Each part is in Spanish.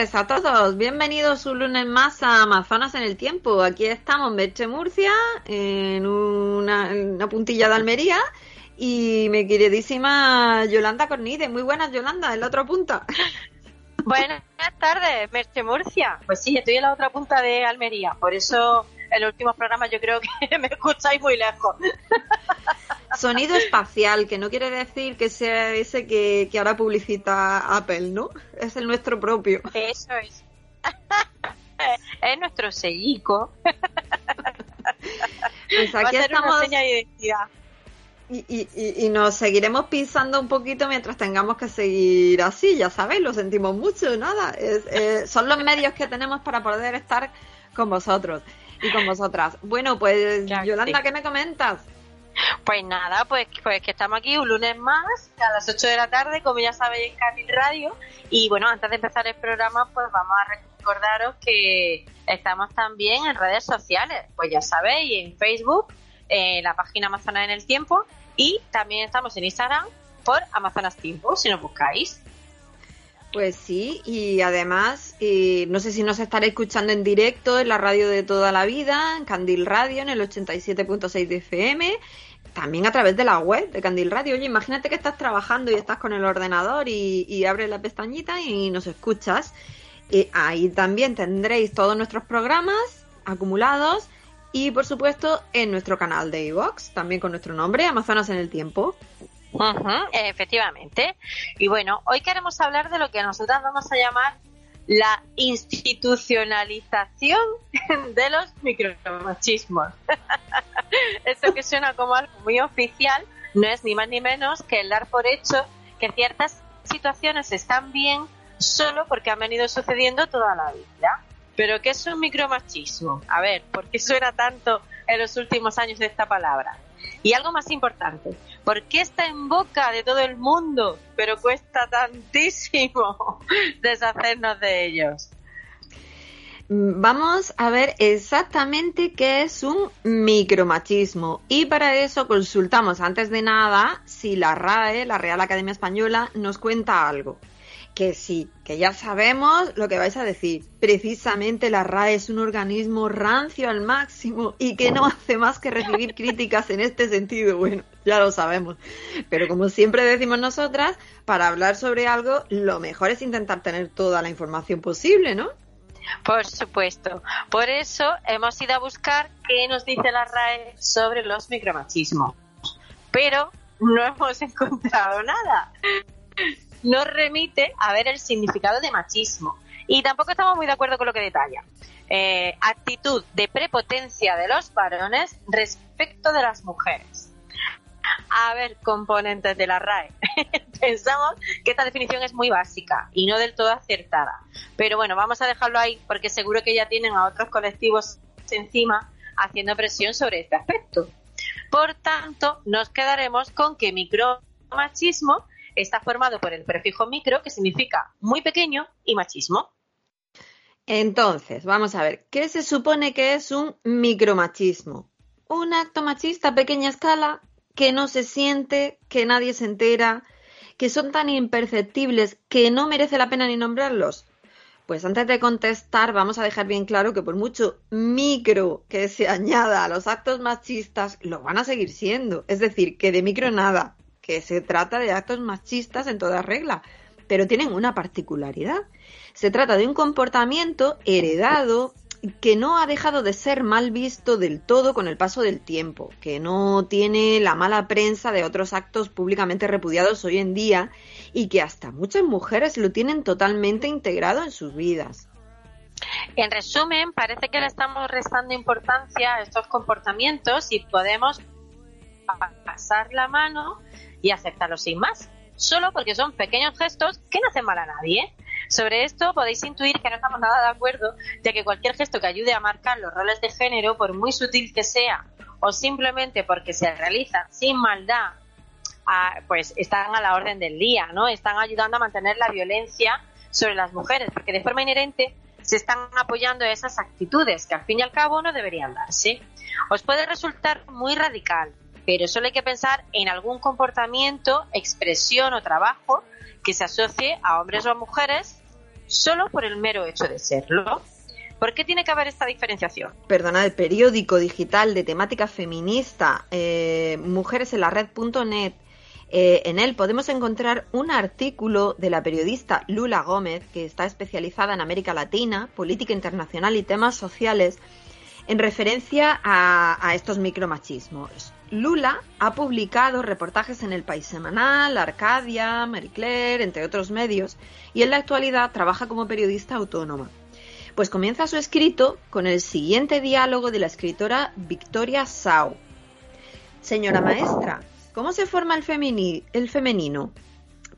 buenas tardes a todos. Bienvenidos un lunes más a Amazonas en el Tiempo. Aquí estamos, Meche Murcia, en una, en una puntilla de Almería. Y mi queridísima Yolanda Cornide. Muy buenas, Yolanda, en la otra punta. Buenas tardes, Merche Murcia. Pues sí, estoy en la otra punta de Almería, por eso en los últimos programas yo creo que me escucháis muy lejos. Sonido espacial, que no quiere decir que sea ese que, que ahora publicita Apple, ¿no? Es el nuestro propio. Eso es. es nuestro sellico. Pues Va a aquí ser una estamos seña de identidad. y, y- y- y nos seguiremos pisando un poquito mientras tengamos que seguir así, ya sabéis, lo sentimos mucho, nada. Es- eh, son los medios que tenemos para poder estar con vosotros y con vosotras. Bueno, pues Yolanda, sí. ¿qué me comentas? Pues nada, pues, pues que estamos aquí un lunes más a las 8 de la tarde, como ya sabéis en Canil Radio. Y bueno, antes de empezar el programa, pues vamos a recordaros que estamos también en redes sociales. Pues ya sabéis, en Facebook, en la página Amazonas en el Tiempo. Y también estamos en Instagram por Amazonas Tiempo, si nos buscáis. Pues sí, y además, eh, no sé si nos estaré escuchando en directo en la radio de toda la vida, en Candil Radio, en el 87.6 de FM, también a través de la web de Candil Radio. Oye, imagínate que estás trabajando y estás con el ordenador y, y abres la pestañita y nos escuchas. Eh, ahí también tendréis todos nuestros programas acumulados y, por supuesto, en nuestro canal de iVox, también con nuestro nombre, Amazonas en el Tiempo. Ujú, efectivamente. Y bueno, hoy queremos hablar de lo que nosotras vamos a llamar la institucionalización de los micromachismos. Eso que suena como algo muy oficial no es ni más ni menos que el dar por hecho que ciertas situaciones están bien solo porque han venido sucediendo toda la vida. Pero ¿qué es un micromachismo? A ver, ¿por qué suena tanto en los últimos años esta palabra? Y algo más importante, ¿por qué está en boca de todo el mundo, pero cuesta tantísimo deshacernos de ellos? Mm, Vamos a ver exactamente qué es un micromachismo y para eso consultamos antes de nada si la RAE, la Real Academia Española, nos cuenta algo. Que sí, que ya sabemos lo que vais a decir. Precisamente la RAE es un organismo rancio al máximo y que no hace más que recibir críticas en este sentido. Bueno, ya lo sabemos. Pero como siempre decimos nosotras, para hablar sobre algo, lo mejor es intentar tener toda la información posible, ¿no? Por supuesto. Por eso hemos ido a buscar qué nos dice la RAE sobre los micromachismos. Pero no hemos encontrado nada. Nos remite a ver el significado de machismo. Y tampoco estamos muy de acuerdo con lo que detalla. Eh, actitud de prepotencia de los varones respecto de las mujeres. A ver, componentes de la RAE. Pensamos que esta definición es muy básica y no del todo acertada. Pero bueno, vamos a dejarlo ahí porque seguro que ya tienen a otros colectivos encima haciendo presión sobre este aspecto. Por tanto, nos quedaremos con que micromachismo está formado por el prefijo micro, que significa muy pequeño, y machismo. Entonces, vamos a ver, ¿qué se supone que es un micromachismo? Un acto machista a pequeña escala que no se siente, que nadie se entera, que son tan imperceptibles que no merece la pena ni nombrarlos. Pues antes de contestar, vamos a dejar bien claro que por mucho micro que se añada a los actos machistas, lo van a seguir siendo. Es decir, que de micro nada, que se trata de actos machistas en toda regla, pero tienen una particularidad. Se trata de un comportamiento heredado que no ha dejado de ser mal visto del todo con el paso del tiempo, que no tiene la mala prensa de otros actos públicamente repudiados hoy en día y que hasta muchas mujeres lo tienen totalmente integrado en sus vidas. En resumen, parece que le estamos restando importancia a estos comportamientos y podemos pasar la mano y aceptarlos sin más, solo porque son pequeños gestos que no hacen mal a nadie. Sobre esto podéis intuir que no estamos nada de acuerdo, ya que cualquier gesto que ayude a marcar los roles de género, por muy sutil que sea, o simplemente porque se realiza sin maldad, pues están a la orden del día, ¿no? Están ayudando a mantener la violencia sobre las mujeres, porque de forma inherente se están apoyando esas actitudes que al fin y al cabo no deberían darse. Os puede resultar muy radical, pero solo hay que pensar en algún comportamiento, expresión o trabajo que se asocie a hombres o a mujeres solo por el mero hecho de serlo. ¿Por qué tiene que haber esta diferenciación? Perdona, el periódico digital de temática feminista, eh, Mujeres en la Red.net, eh, en él podemos encontrar un artículo de la periodista Lula Gómez, que está especializada en América Latina, política internacional y temas sociales, en referencia a estos micromachismos. Lula ha publicado reportajes en El País Semanal, Arcadia, Marie Claire, entre otros medios, y en la actualidad trabaja como periodista autónoma. Pues comienza su escrito con el siguiente diálogo de la escritora Victoria Sau. Señora maestra, ¿cómo se forma el, el femenino?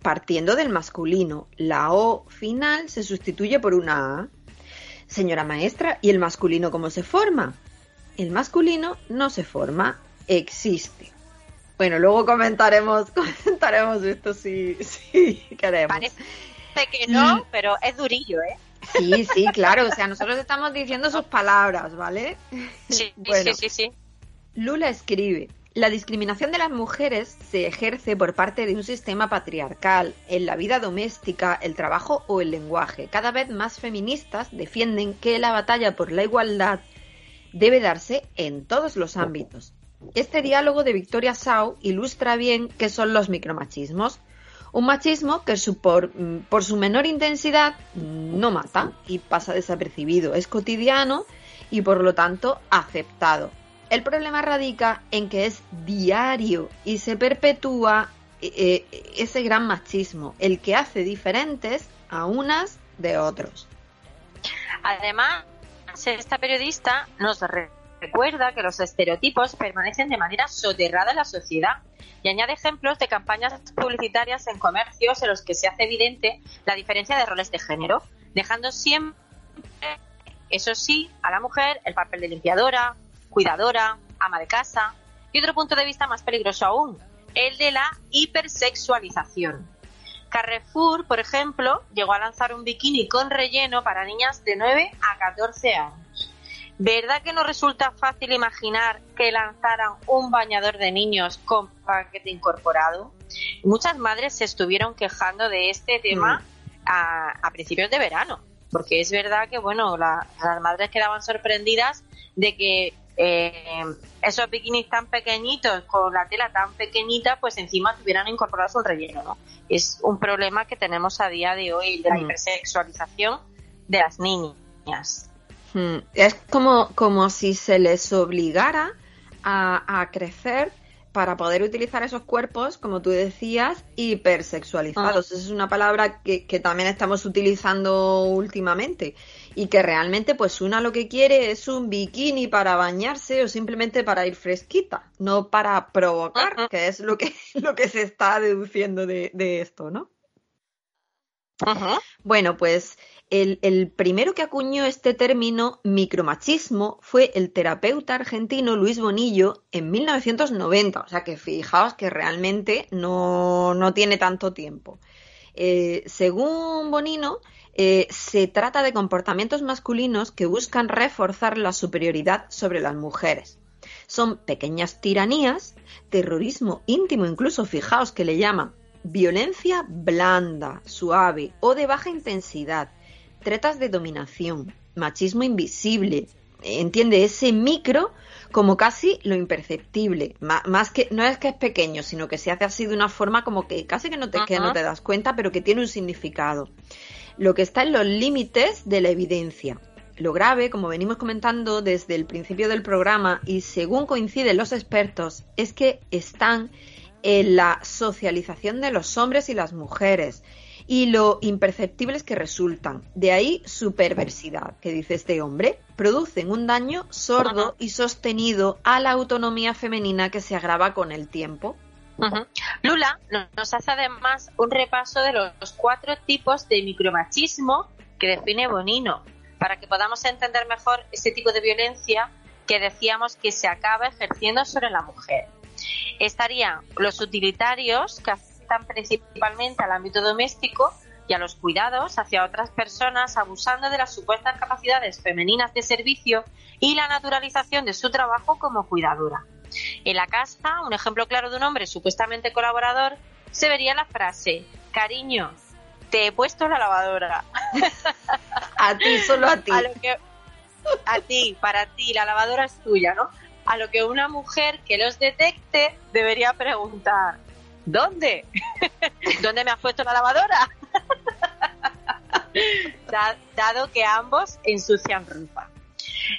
Partiendo del masculino, la O final se sustituye por una A. Señora maestra, ¿y el masculino cómo se forma? El masculino no se forma, existe. Bueno, luego comentaremos, comentaremos esto si, si queremos. Parece que no, mm. pero es durillo, ¿eh? Sí, sí, claro. O sea, nosotros estamos diciendo sus palabras, ¿vale? Sí, sí, sí, sí. Lula escribe. La discriminación de las mujeres se ejerce por parte de un sistema patriarcal en la vida doméstica, el trabajo o el lenguaje. Cada vez más feministas defienden que la batalla por la igualdad debe darse en todos los ámbitos. Este diálogo de Victoria Sau ilustra bien qué son los micromachismos. Un machismo que por, mm, por su menor intensidad no mata y pasa desapercibido, es cotidiano y por lo tanto aceptado. El problema radica en que es diario y se perpetúa eh, eh, ese gran machismo, el que hace diferentes a unas de otros. Además, esta periodista nos recuerda que los estereotipos permanecen de manera soterrada en la sociedad y añade ejemplos de campañas publicitarias en comercios en los que se hace evidente la diferencia de roles de género, dejando siempre, eso sí, a la mujer el papel de limpiadora, cuidadora, ama de casa y otro punto de vista más peligroso aún, el de la hipersexualización. Carrefour, por ejemplo, llegó a lanzar un bikini con relleno para niñas de 9 a 14 años. ¿Verdad que no resulta fácil imaginar que lanzaran un bañador de niños con paquete incorporado? Muchas madres se estuvieron quejando de este tema mm. a, principios de verano, porque es verdad que, bueno, las madres quedaban sorprendidas de que eh, esos bikinis tan pequeñitos, con la tela tan pequeñita, pues encima tuvieran incorporado un relleno, ¿no? Es un problema que tenemos a día de hoy, de la mm. hipersexualización de las niñas. Es como, como si se les obligara a, crecer para poder utilizar esos cuerpos, como tú decías, hipersexualizados. Ah. Esa es una palabra que, también estamos utilizando últimamente y que realmente pues una lo que quiere es un bikini para bañarse o simplemente para ir fresquita, no para provocar, que es lo que, lo que se está deduciendo de, de esto, ¿no? Bueno, pues el, el primero que acuñó este término micromachismo fue el terapeuta argentino Luis Bonillo en 1990. O sea que fijaos que realmente no, no tiene tanto tiempo. Eh, según Bonino, eh, se trata de comportamientos masculinos que buscan reforzar la superioridad sobre las mujeres. Son pequeñas tiranías, terrorismo íntimo, incluso fijaos que le llaman violencia blanda, suave o de baja intensidad, tretas de dominación, machismo invisible. Entiende ese micro como casi lo imperceptible, más que no es que es pequeño, sino que se hace así de una forma como que casi que no te, que no te das cuenta, pero que tiene un significado. Lo que está en los límites de la evidencia. Lo grave, como venimos comentando desde el principio del programa y según coinciden los expertos, es que están en la socialización de los hombres y las mujeres y lo imperceptibles que resultan. De ahí su perversidad, que dice este hombre, producen un daño sordo y sostenido a la autonomía femenina que se agrava con el tiempo. Lula no- nos hace además un repaso de los cuatro tipos de micromachismo que define Bonino, para que podamos entender mejor ese tipo de violencia que decíamos que se acaba ejerciendo sobre la mujer. Estarían los utilitarios, que afectan principalmente al ámbito doméstico y a los cuidados hacia otras personas, abusando de las supuestas capacidades femeninas de servicio y la naturalización de su trabajo como cuidadora. En la casa, un ejemplo claro de un hombre supuestamente colaborador, se vería la frase, cariño, te he puesto la lavadora. A ti, solo a ti. A lo que a ti, para ti, la lavadora es tuya, ¿no? A lo que una mujer que los detecte debería preguntar, ¿dónde? ¿Dónde me has puesto la lavadora? Da- dado que ambos ensucian ropa.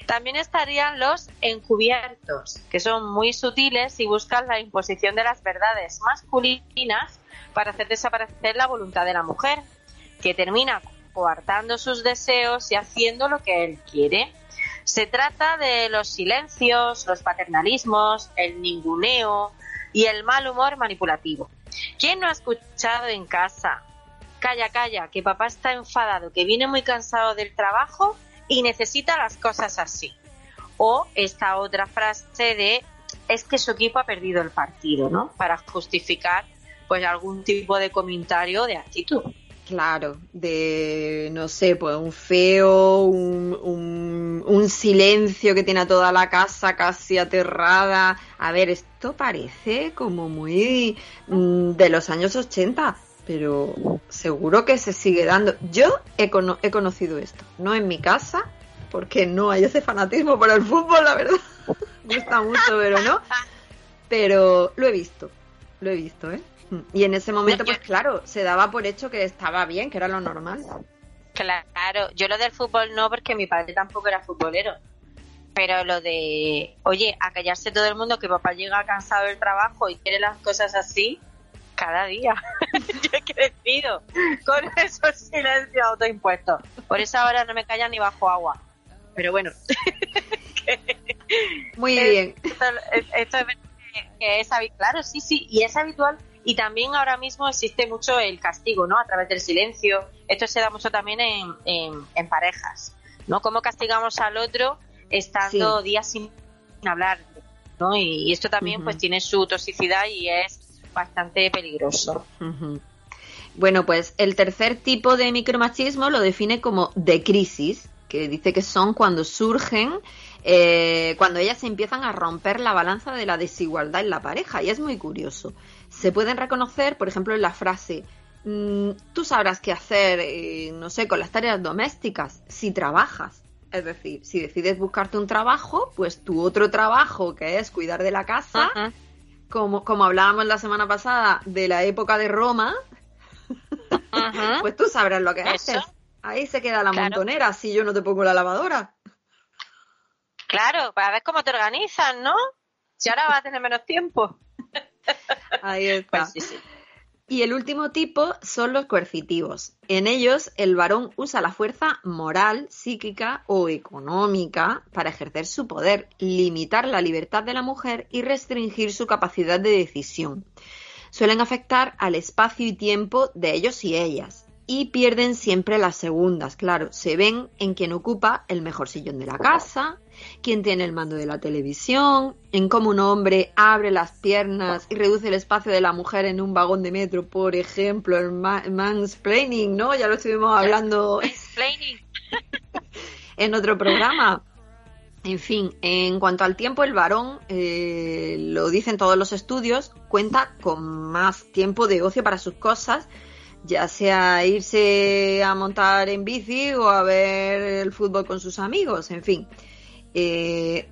También estarían los encubiertos, que son muy sutiles y buscan la imposición de las verdades masculinas para hacer desaparecer la voluntad de la mujer, que termina coartando sus deseos y haciendo lo que él quiere. Se trata de los silencios, los paternalismos, el ninguneo y el mal humor manipulativo. ¿Quién no ha escuchado en casa? Calla, calla, que papá está enfadado, que viene muy cansado del trabajo y necesita las cosas así. O esta otra frase de es que su equipo ha perdido el partido, ¿no? Para justificar pues algún tipo de comentario o de actitud. Claro, de, no sé, pues un feo, un, un, silencio que tiene a toda la casa casi aterrada. A ver, esto parece como muy mm, de los años 80, pero seguro que se sigue dando. Yo he, cono- he conocido esto, no en mi casa, porque no hay ese fanatismo por el fútbol, la verdad. Me gusta mucho, pero no. Pero lo he visto, lo he visto, ¿eh? Y en ese momento, pues claro, se daba por hecho que estaba bien, que era lo normal. Claro, yo lo del fútbol no, porque mi padre tampoco era futbolero. Pero lo de, oye, a callarse todo el mundo que papá llega cansado del trabajo y quiere las cosas así, cada día. yo he crecido con esos silencios autoimpuestos. Por eso ahora no me callan ni bajo agua. Pero bueno, Muy bien. esto, esto es, que- que es habi- claro, sí, sí, y es habitual. Y también ahora mismo existe mucho el castigo, ¿no? A través del silencio. Esto se da mucho también en, en, en parejas, ¿no? Cómo castigamos al otro estando días sin hablar, ¿no? Y, y esto también pues tiene su toxicidad y es bastante peligroso. Bueno, pues el tercer tipo de micromachismo lo define como de crisis, que dice que son cuando surgen, eh, cuando ellas empiezan a romper la balanza de la desigualdad en la pareja. Y es muy curioso. Se pueden reconocer, por ejemplo, en la frase, mm, tú sabrás qué hacer, eh, no sé, con las tareas domésticas, si trabajas. Es decir, si decides buscarte un trabajo, pues tu otro trabajo, que es cuidar de la casa, como, como hablábamos la semana pasada de la época de Roma, pues tú sabrás lo que Eso. haces. Ahí se queda la Claro. montonera si yo no te pongo la lavadora. Claro, para ver cómo te organizas, ¿no? Si ahora vas a tener menos tiempo. Ahí está. Pues sí, sí. Y el último tipo son los coercitivos. En ellos, el varón usa la fuerza moral, psíquica o económica para ejercer su poder, limitar la libertad de la mujer y restringir su capacidad de decisión. Suelen afectar al espacio y tiempo de ellos y ellas. Y pierden siempre las segundas. Claro, se ven en quien ocupa el mejor sillón de la casa, quien tiene el mando de la televisión, en cómo un hombre abre las piernas y reduce el espacio de la mujer en un vagón de metro, por ejemplo, el ma- mansplaining, ¿no? Ya lo estuvimos hablando en otro programa. En fin, en cuanto al tiempo, el varón, eh, lo dicen todos los estudios, cuenta con más tiempo de ocio para sus cosas, ya sea irse a montar en bici o a ver el fútbol con sus amigos, en fin. Eh,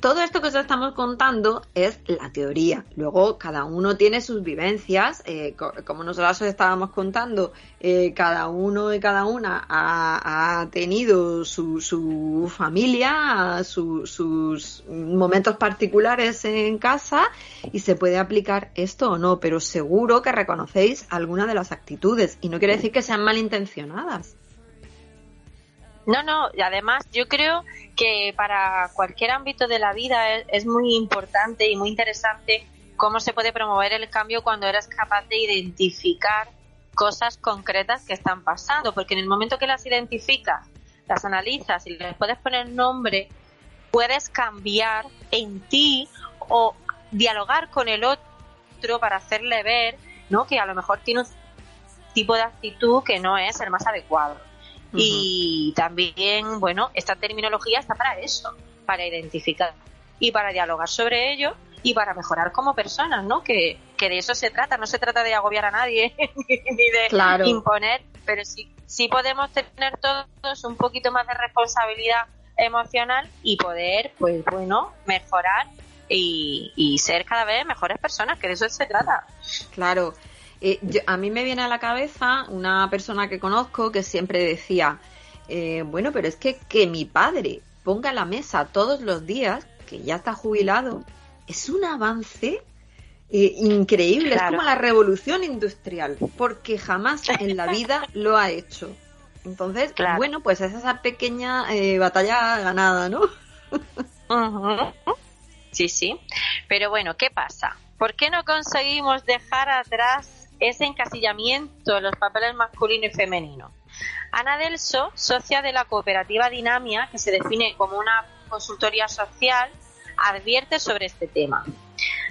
todo esto que os estamos contando es la teoría. Luego cada uno tiene sus vivencias, eh, co- como nosotros os estábamos contando, eh, cada uno y cada una ha, tenido su, su familia, su- sus momentos particulares en casa y se puede aplicar esto o no, pero seguro que reconocéis alguna de las actitudes y no quiere decir que sean malintencionadas. No, no, y además yo creo que para cualquier ámbito de la vida es, es muy importante y muy interesante cómo se puede promover el cambio cuando eres capaz de identificar cosas concretas que están pasando, porque en el momento que las identificas, las analizas y les puedes poner nombre, puedes cambiar en ti o dialogar con el otro para hacerle ver, ¿no? Que a lo mejor tiene un tipo de actitud que no es el más adecuado. Y también, bueno, esta terminología está para eso, para identificar y para dialogar sobre ello y para mejorar como personas, ¿no? Que, que de eso se trata, no se trata de agobiar a nadie ni de Claro. imponer, pero sí, sí podemos tener todos un poquito más de responsabilidad emocional y poder, pues bueno, mejorar y, y ser cada vez mejores personas, que de eso se trata. Claro. Eh, yo- a mí me viene a la cabeza una persona que conozco que siempre decía, eh, bueno, pero es que que mi padre ponga la mesa todos los días, que ya está jubilado, es un avance eh, increíble, Claro. es como la revolución industrial, porque jamás en la vida lo ha hecho. Entonces, Claro. bueno, pues es esa pequeña eh, batalla ganada, ¿no? Sí, sí. Pero bueno, ¿qué pasa? ¿Por qué no conseguimos dejar atrás ese encasillamiento en los papeles masculino y femenino? Ana Delso, socia de la cooperativa Dinamia, que se define como una consultoría social, advierte sobre este tema.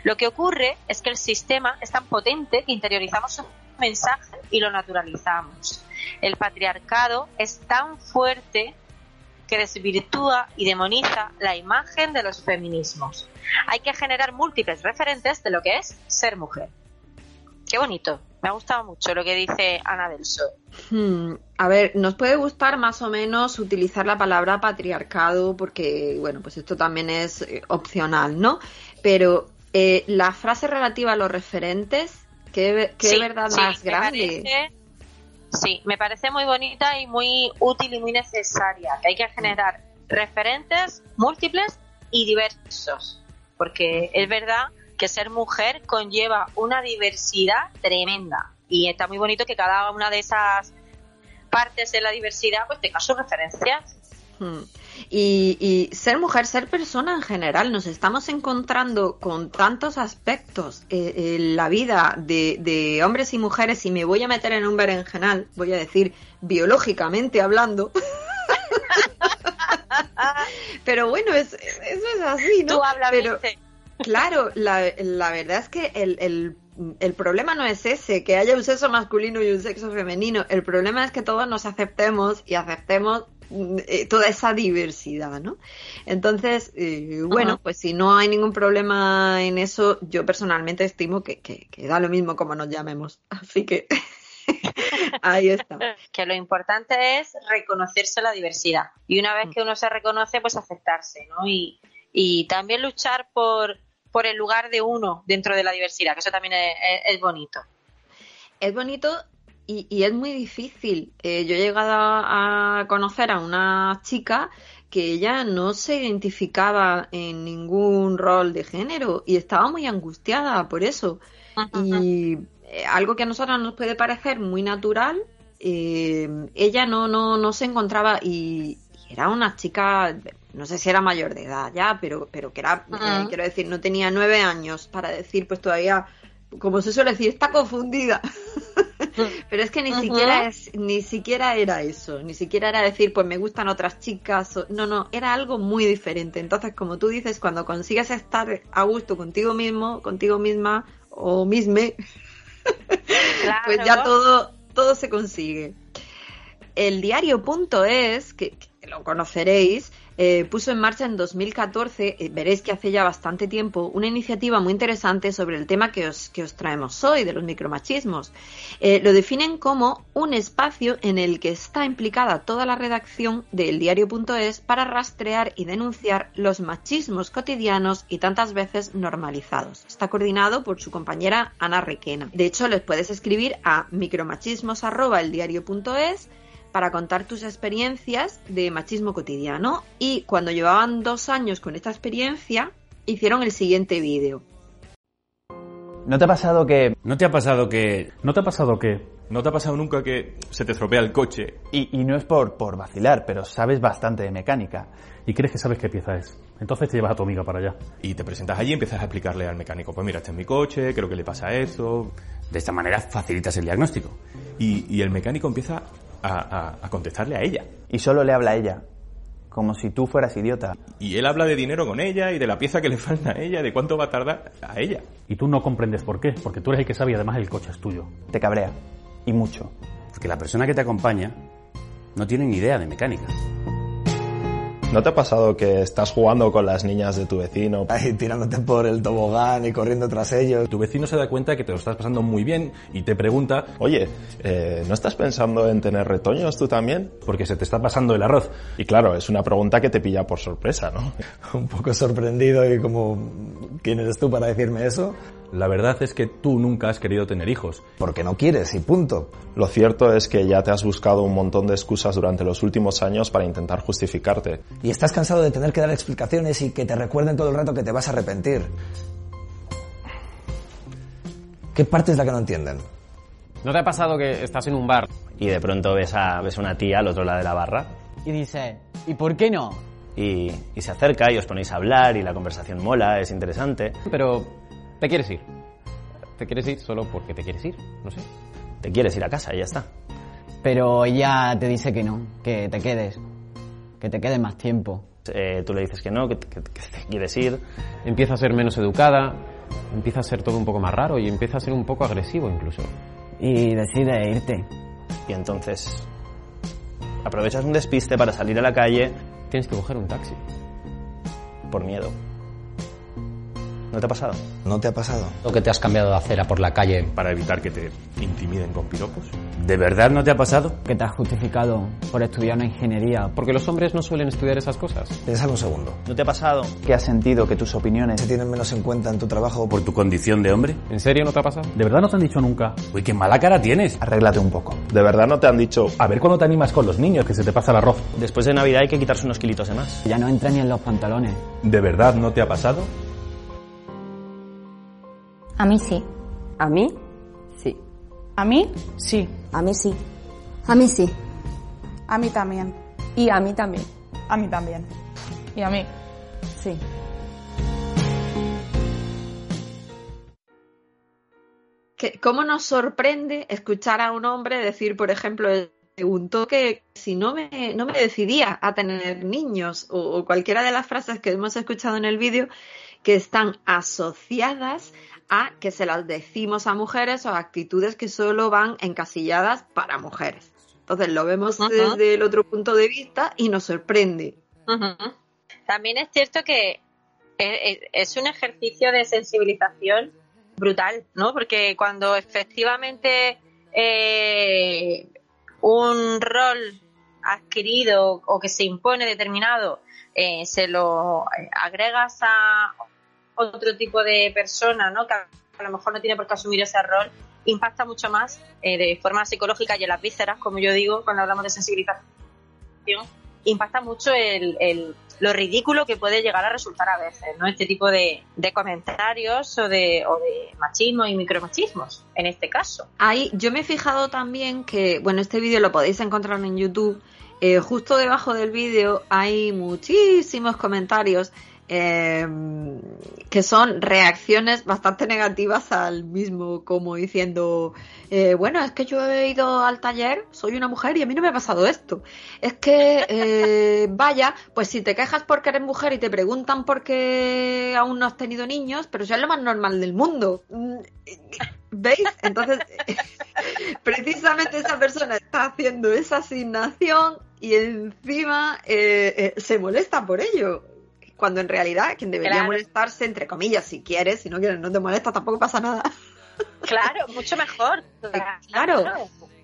Lo que ocurre es que el sistema es tan potente que interiorizamos su mensaje y lo naturalizamos. El patriarcado es tan fuerte que desvirtúa y demoniza la imagen de los feminismos. Hay que generar múltiples referentes de lo que es ser mujer. Qué bonito. Me ha gustado mucho lo que dice Ana Delso. Hmm, A ver, nos puede gustar más o menos utilizar la palabra patriarcado porque, bueno, pues esto también es eh, opcional, ¿no? Pero eh, la frase relativa a los referentes, qué, qué Sí, verdad sí, más grande. parece- sí, me parece muy bonita y muy útil y muy necesaria. Que hay que generar referentes múltiples y diversos. Porque es verdad que ser mujer conlleva una diversidad tremenda. Y está muy bonito que cada una de esas partes de la diversidad pues tenga sus referencias. Hmm. Y, y ser mujer, ser persona en general, nos estamos encontrando con tantos aspectos eh, en la vida de, de hombres y mujeres, y me voy a meter en un berenjenal, voy a decir biológicamente hablando. Pero bueno, es, eso es así, ¿no? Tú Pero. Claro, la, la verdad es que el, el, el problema no es ese, que haya un sexo masculino y un sexo femenino. El problema es que todos nos aceptemos y aceptemos mm, eh, toda esa diversidad, ¿no? Entonces, eh, bueno, Ajá. pues si no hay ningún problema en eso, yo personalmente estimo que, que, que da lo mismo como nos llamemos. Así que ahí está. que lo importante es reconocerse la diversidad y una vez que uno se reconoce pues aceptarse ¿no? y, y también luchar por, por el lugar de uno dentro de la diversidad que eso también es, es- es bonito Es bonito y, y es muy difícil. Eh, yo he llegado a, a conocer a una chica que ella no se identificaba en ningún rol de género y estaba muy angustiada por eso. Y eh, algo que a nosotros nos puede parecer muy natural, eh, ella no, no, no se encontraba y era una chica, no sé si era mayor de edad ya, pero, pero que era, eh, quiero decir, no tenía nueve años para decir, pues todavía, como se suele decir, está confundida. Pero es que ni siquiera es, ni siquiera era eso, ni siquiera era decir, pues me gustan otras chicas, o- no, no, era algo muy diferente. Entonces, como tú dices, cuando consigues estar a gusto contigo mismo, contigo misma o misme, Claro. pues ya todo, todo se consigue. El diario.es, que, que lo conoceréis, eh, puso en marcha en 2014, eh, veréis que hace ya bastante tiempo, una iniciativa muy interesante sobre el tema que os, que os traemos hoy, de los micromachismos. Eh, lo definen como un espacio en el que está implicada toda la redacción del diario.es para rastrear y denunciar los machismos cotidianos y tantas veces normalizados. Está coordinado por su compañera Ana Requena. De hecho, les puedes escribir a micromachismos.eldiario.es para contar tus experiencias de machismo cotidiano y cuando llevaban dos años con esta experiencia hicieron el siguiente vídeo. ¿No te ha pasado que... ¿No te ha pasado que... ¿No te ha pasado que ¿No te ha pasado nunca que se te estropea el coche? Y, y no es por, por vacilar, pero sabes bastante de mecánica. y crees que sabes qué pieza es? Entonces te llevas a tu amiga para allá. Y te presentas allí y empiezas a explicarle al mecánico, pues mira, este es mi coche, creo que le pasa eso. De esta manera facilitas el diagnóstico. Y, y el mecánico empieza a, a- a contestarle a ella. Y solo le habla a ella. Como si tú fueras idiota. Y él habla de dinero con ella y de la pieza que le falta a ella, de cuánto va a tardar a ella. Y tú no comprendes por qué, porque tú eres el que sabe y además el coche es tuyo. Te cabrea. Y mucho. Porque la persona que te acompaña no tiene ni idea de mecánica. ¿No te ha pasado que estás jugando con las niñas de tu vecino? Ahí tirándote por el tobogán y corriendo tras ellos. Tu vecino se da cuenta que te lo estás pasando muy bien y te pregunta, Oye, eh, ¿no estás pensando en tener retoños tú también? porque se te está pasando el arroz. Y claro, es una pregunta que te pilla por sorpresa, ¿no? Un poco sorprendido y como, ¿quién eres tú para decirme eso? La verdad es que tú nunca has querido tener hijos. Porque no quieres y punto. Lo cierto es que ya te has buscado un montón de excusas durante los últimos años para intentar justificarte. Y estás cansado de tener que dar explicaciones y que te recuerden todo el rato que te vas a arrepentir. ¿Qué parte es la que no entienden? ¿No te ha pasado que estás en un bar y de pronto ves a, ves a una tía al otro lado de la barra Y dice, ¿y por qué no? y, y se acerca y os ponéis a hablar y la conversación mola, es interesante, pero te quieres ir? ¿Te quieres ir solo porque te quieres ir? No sé. te quieres ir a casa y ya está. Pero ella te dice que no, que te quedes, que te quedes más tiempo. Eh, tú le dices que no, que, que- que te quieres ir, Empieza a ser menos educada, empieza a ser todo un poco más raro y empieza a ser un poco agresivo incluso. Y decide irte. y entonces aprovechas un despiste para salir a la calle Tienes que coger un taxi. por miedo. ¿No te ha pasado? ¿No te ha pasado? ¿O que te has cambiado de acera por la calle? Para evitar que te intimiden con piropos. ¿De verdad no te ha pasado? Que te has justificado por estudiar una ingeniería. Porque los hombres no suelen estudiar esas cosas. Piénsalo un segundo. ¿No te ha pasado? Que has sentido que tus opiniones... ¿Se tienen menos en cuenta en tu trabajo? ¿Por tu condición de hombre? ¿En serio no te ha pasado? ¿De verdad no te han dicho nunca? Uy, qué mala cara tienes. Arréglate un poco. ¿De verdad no te han dicho, A ver cuándo te animas con los niños, que se te pasa el arroz. Después de Navidad hay que quitarse unos kilitos de más. Ya no entra ni en los pantalones. ¿De verdad no te ha pasado? A mí sí. ¿A mí? Sí. ¿A mí? Sí. A mí sí. A mí sí. A mí también. Y a mí también. A mí también. Y a mí. Sí. que- ¿Cómo nos sorprende escuchar a un hombre decir, por ejemplo, preguntó que si no me, no me decidía a tener niños o, o cualquiera de las frases que hemos escuchado en el vídeo que están asociadas a que se las decimos a mujeres o actitudes que solo van encasilladas para mujeres. Entonces lo vemos desde el otro punto de vista y nos sorprende. También es cierto que e- e- es un ejercicio de sensibilización brutal, ¿no? Porque cuando efectivamente eh, un rol adquirido o que se impone determinado eh, se lo agregas a otro tipo de persona, ¿no? Que a lo mejor no tiene por qué asumir ese rol, impacta mucho más eh, de forma psicológica y en las vísceras, como yo digo, cuando hablamos de sensibilización, impacta mucho el, el- lo ridículo que puede llegar a resultar a veces, ¿no? Este tipo de, de comentarios o de, o de machismo y micromachismos, en este caso. Ahí yo me he fijado también que, bueno, este vídeo lo podéis encontrar en YouTube. eh, justo debajo del vídeo hay muchísimos comentarios eh, que son reacciones bastante negativas al mismo, como diciendo, eh, bueno, es que yo he ido al taller, soy una mujer y a mí no me ha pasado esto. Es que, eh, vaya, pues si te quejas porque eres mujer y te preguntan por qué aún no has tenido niños, pero eso es lo más normal del mundo. Mm, ¿Veis? Entonces, precisamente esa persona está haciendo esa asignación y encima eh, se molesta por ello. Cuando en realidad quien debería Claro. molestarse, entre comillas, si quieres, si no quieres, no te molesta, tampoco pasa nada. Claro, mucho mejor. Claro,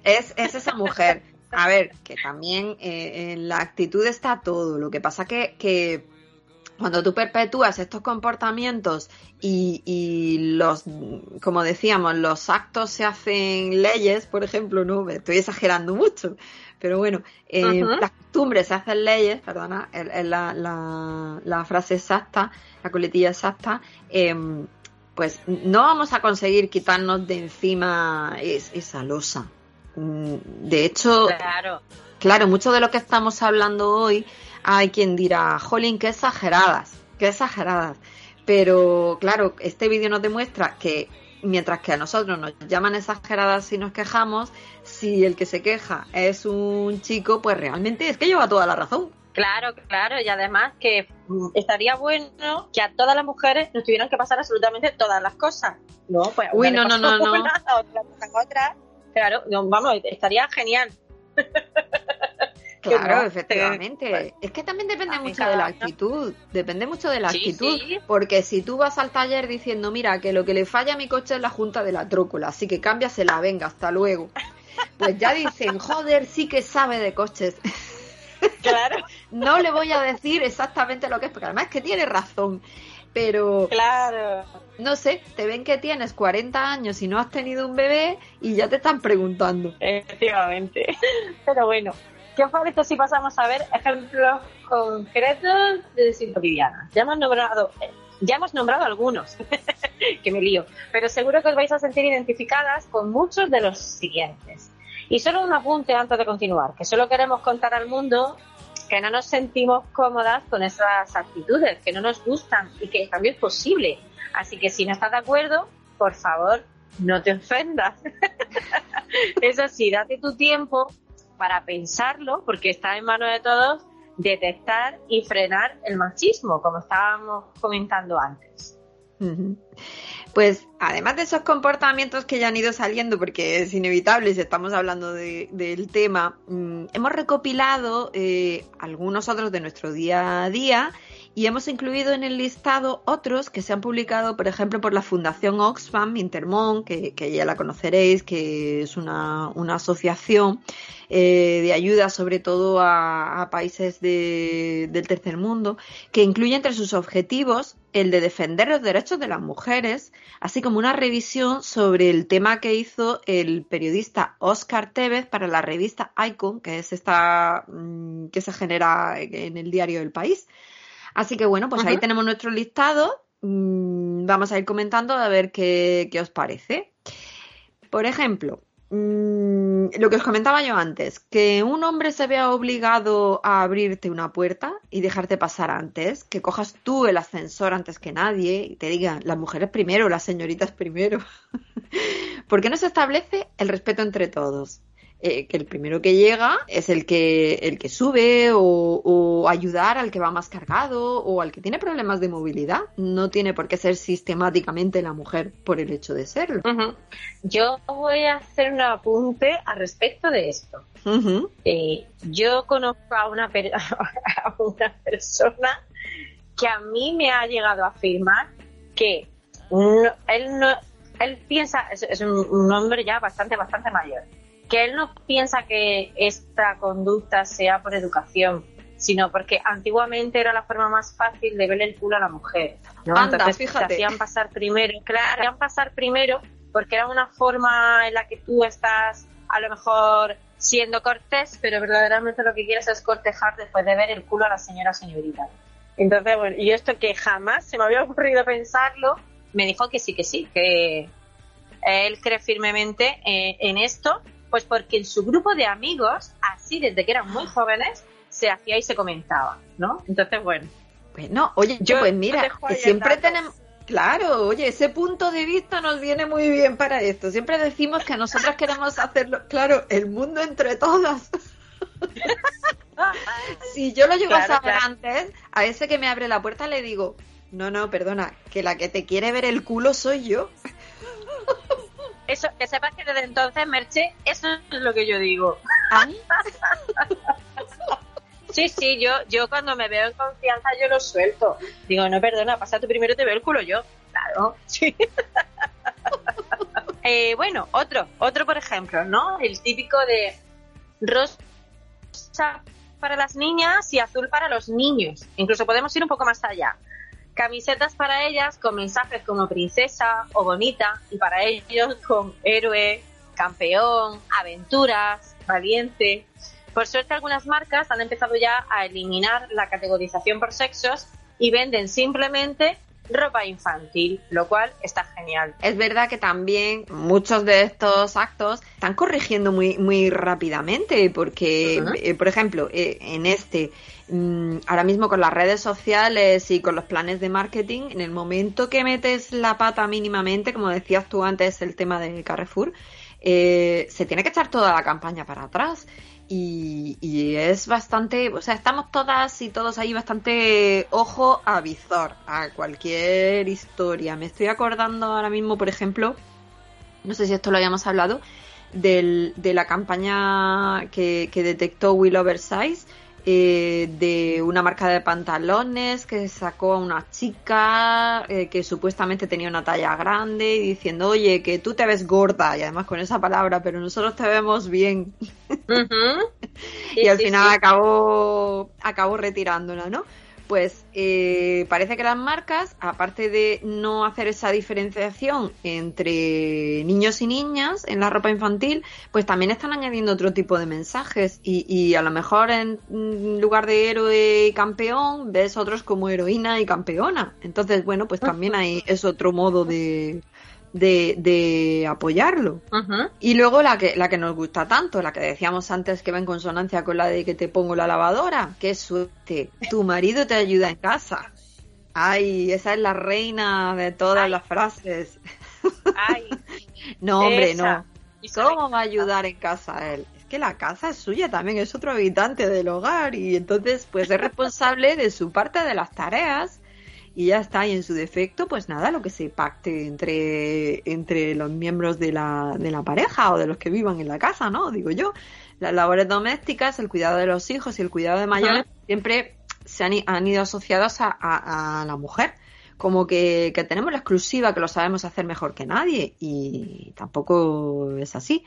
es, es esa mujer. A ver, que también eh, en la actitud está todo. Lo que pasa que, que cuando tú perpetúas estos comportamientos y, y los, como decíamos, los actos se hacen leyes, por ejemplo, no, estoy exagerando mucho, pero bueno, eh, las costumbres se hacen leyes, perdona, es es la, la, la frase exacta, la coletilla exacta, em, pues no vamos a conseguir quitarnos de encima es- esa losa. Mm, De hecho, Claro. Claro, mucho de lo que estamos hablando hoy, hay quien dirá, jolín, qué exageradas, qué exageradas. Pero claro, este vídeo nos demuestra que mientras que a nosotros nos llaman exageradas si nos quejamos, si el que se queja es un chico, pues realmente es que lleva toda la razón. Claro, claro, y además que estaría bueno que a todas las mujeres nos tuvieran que pasar absolutamente todas las cosas. No, pues a Uy, no, no, no, no. otra pasa otra. Claro, no, vamos, estaría genial. Claro, no, efectivamente. Es que también depende mucho de la actitud. Depende mucho de la Sí, actitud. sí. Porque si tú vas al taller diciendo, mira, que lo que le falla a mi coche es la junta de la trócola, así que cámbiasela, venga, hasta luego. Pues ya dicen, joder, sí que sabe de coches. Claro. no le voy a decir exactamente lo que es, porque además es que tiene razón. Pero, Claro. no sé, te ven que tienes 40 años y no has tenido un bebé y ya te están preguntando. Efectivamente. Pero bueno, ¿qué os parece si pasamos a ver ejemplos concretos de situaciones cotidianas? Ya hemos nombrado, ya hemos nombrado algunos, que me lío, pero seguro que os vais a sentir identificadas con muchos de los siguientes. Y solo un apunte antes de continuar, que solo queremos contar al mundo que no nos sentimos cómodas con esas actitudes, que no nos gustan y que también es posible. Así que si no estás de acuerdo, por favor, no te ofendas. Eso sí, date tu tiempo para pensarlo, porque está en manos de todos detectar y frenar el machismo, como estábamos comentando antes. Pues además de esos comportamientos que ya han ido saliendo, porque es inevitable si estamos hablando de- del tema, mm, hemos recopilado eh, algunos otros de nuestro día a día y hemos incluido en el listado otros que se han publicado, por ejemplo, por la Fundación Oxfam Intermón, que, ya la conoceréis, que es una, asociación eh, de ayuda sobre todo a, países de- del tercer mundo, que incluye entre sus objetivos el de defender los derechos de las mujeres, así como una revisión sobre el tema que hizo el periodista Oscar Tevez para la revista Icon, que es esta mm, que se genera en el diario El País. Así que bueno, pues ahí tenemos nuestro listado. Mm, Vamos a ir comentando a ver qué, qué os parece. Por ejemplo, mm, lo que os comentaba yo antes, que un hombre se vea obligado a abrirte una puerta y dejarte pasar antes, que cojas tú el ascensor antes que nadie y te digan las mujeres primero, las señoritas primero. ¿Por qué no se establece el respeto entre todos? Eh, que el primero que llega es el que, el que sube o, o ayudar al que va más cargado o al que tiene problemas de movilidad. No tiene por qué ser sistemáticamente la mujer por el hecho de serlo. Yo voy a hacer un apunte al respecto de esto. Eh, yo conozco a una, per- a una persona que a mí me ha llegado a afirmar que no- él no él piensa es, es un, un hombre ya bastante bastante mayor que él no piensa que esta conducta sea por educación sino porque antiguamente era la forma más fácil de verle el culo a la mujer ¿no? Anda, entonces fíjate. te hacían pasar primero claro te hacían pasar primero porque era una forma en la que tú estás a lo mejor siendo cortés, pero verdaderamente lo que quieres es cortejar después de ver el culo a la señora señorita. Entonces, bueno, y esto que jamás se me había ocurrido pensarlo, me dijo que sí, que sí, que él cree firmemente eh, en esto, pues porque en su grupo de amigos, así desde que eran muy jóvenes, se hacía y se comentaba, ¿no? Entonces, bueno, Bueno, oye, Yo pues mira, siempre tenemos... Claro, oye, ese punto de vista nos viene muy bien para esto. Siempre decimos que nosotras queremos hacerlo, claro, el mundo entre todas. si yo lo llego a Claro, saber claro. antes, a ese que me abre la puerta le digo, no, no, perdona, que la que te quiere ver el culo soy yo. Eso, que sepas que desde entonces, Merche, eso es lo que yo digo. ¿Ah? Sí, sí, yo, yo cuando me veo en confianza yo lo suelto. Digo, no, perdona, pasa tú primero te veo el culo yo. Claro, sí. Eh, bueno, otro, otro por ejemplo, ¿no? El típico de rosa para las niñas y azul para los niños. Incluso podemos ir un poco más allá. Camisetas para ellas con mensajes como princesa o bonita y para ellos con héroe, campeón, aventuras, valiente. Por suerte algunas marcas han empezado ya a eliminar la categorización por sexos y venden simplemente ropa infantil, lo cual está genial. Es verdad que también muchos de estos actos están corrigiendo muy, muy rápidamente, porque, eh, por ejemplo, eh, en este, mm, ahora mismo con las redes sociales y con los planes de marketing, en el momento que metes la pata mínimamente, como decías tú antes, el tema de Carrefour, eh, se tiene que echar toda la campaña para atrás. Y, es bastante, o sea, estamos todas y todos ahí bastante ojo a visor a cualquier historia. Me estoy acordando ahora mismo, por ejemplo, no sé si esto lo hayamos hablado, del, de la campaña que, que detectó Will Oversize eh, de una marca de pantalones que sacó a una chica eh, que supuestamente tenía una talla grande y diciendo, oye, que tú te ves gorda y además con esa palabra, pero nosotros te vemos bien. y al sí, final sí. acabó, acabó retirándola, ¿no? Pues eh, parece que las marcas, aparte de no hacer esa diferenciación entre niños y niñas en la ropa infantil, pues también están añadiendo otro tipo de mensajes y, y a lo mejor en mm, lugar de héroe y campeón ves otros como heroína y campeona. Entonces, bueno, pues también hay, es otro modo de, de, de apoyarlo. Y luego la que, la que nos gusta tanto, la que decíamos antes que va en consonancia con la de que te pongo la lavadora, qué suerte, tu marido te ayuda en casa. Ay, esa es la reina de todas las frases. Ay, No, hombre, esa. no. ¿Cómo va a ayudar en casa él? Es que la casa es suya también, es otro habitante del hogar y entonces pues es responsable de su parte de las tareas y ya está. Y en su defecto, pues nada, lo que se pacte entre, entre los miembros de la, de la pareja o de los que vivan en la casa, ¿no? Digo yo. Las labores domésticas, el cuidado de los hijos y el cuidado de mayores siempre se han, han ido asociados a, a- a la mujer. Como que, que tenemos la exclusiva, que lo sabemos hacer mejor que nadie. Y tampoco es así.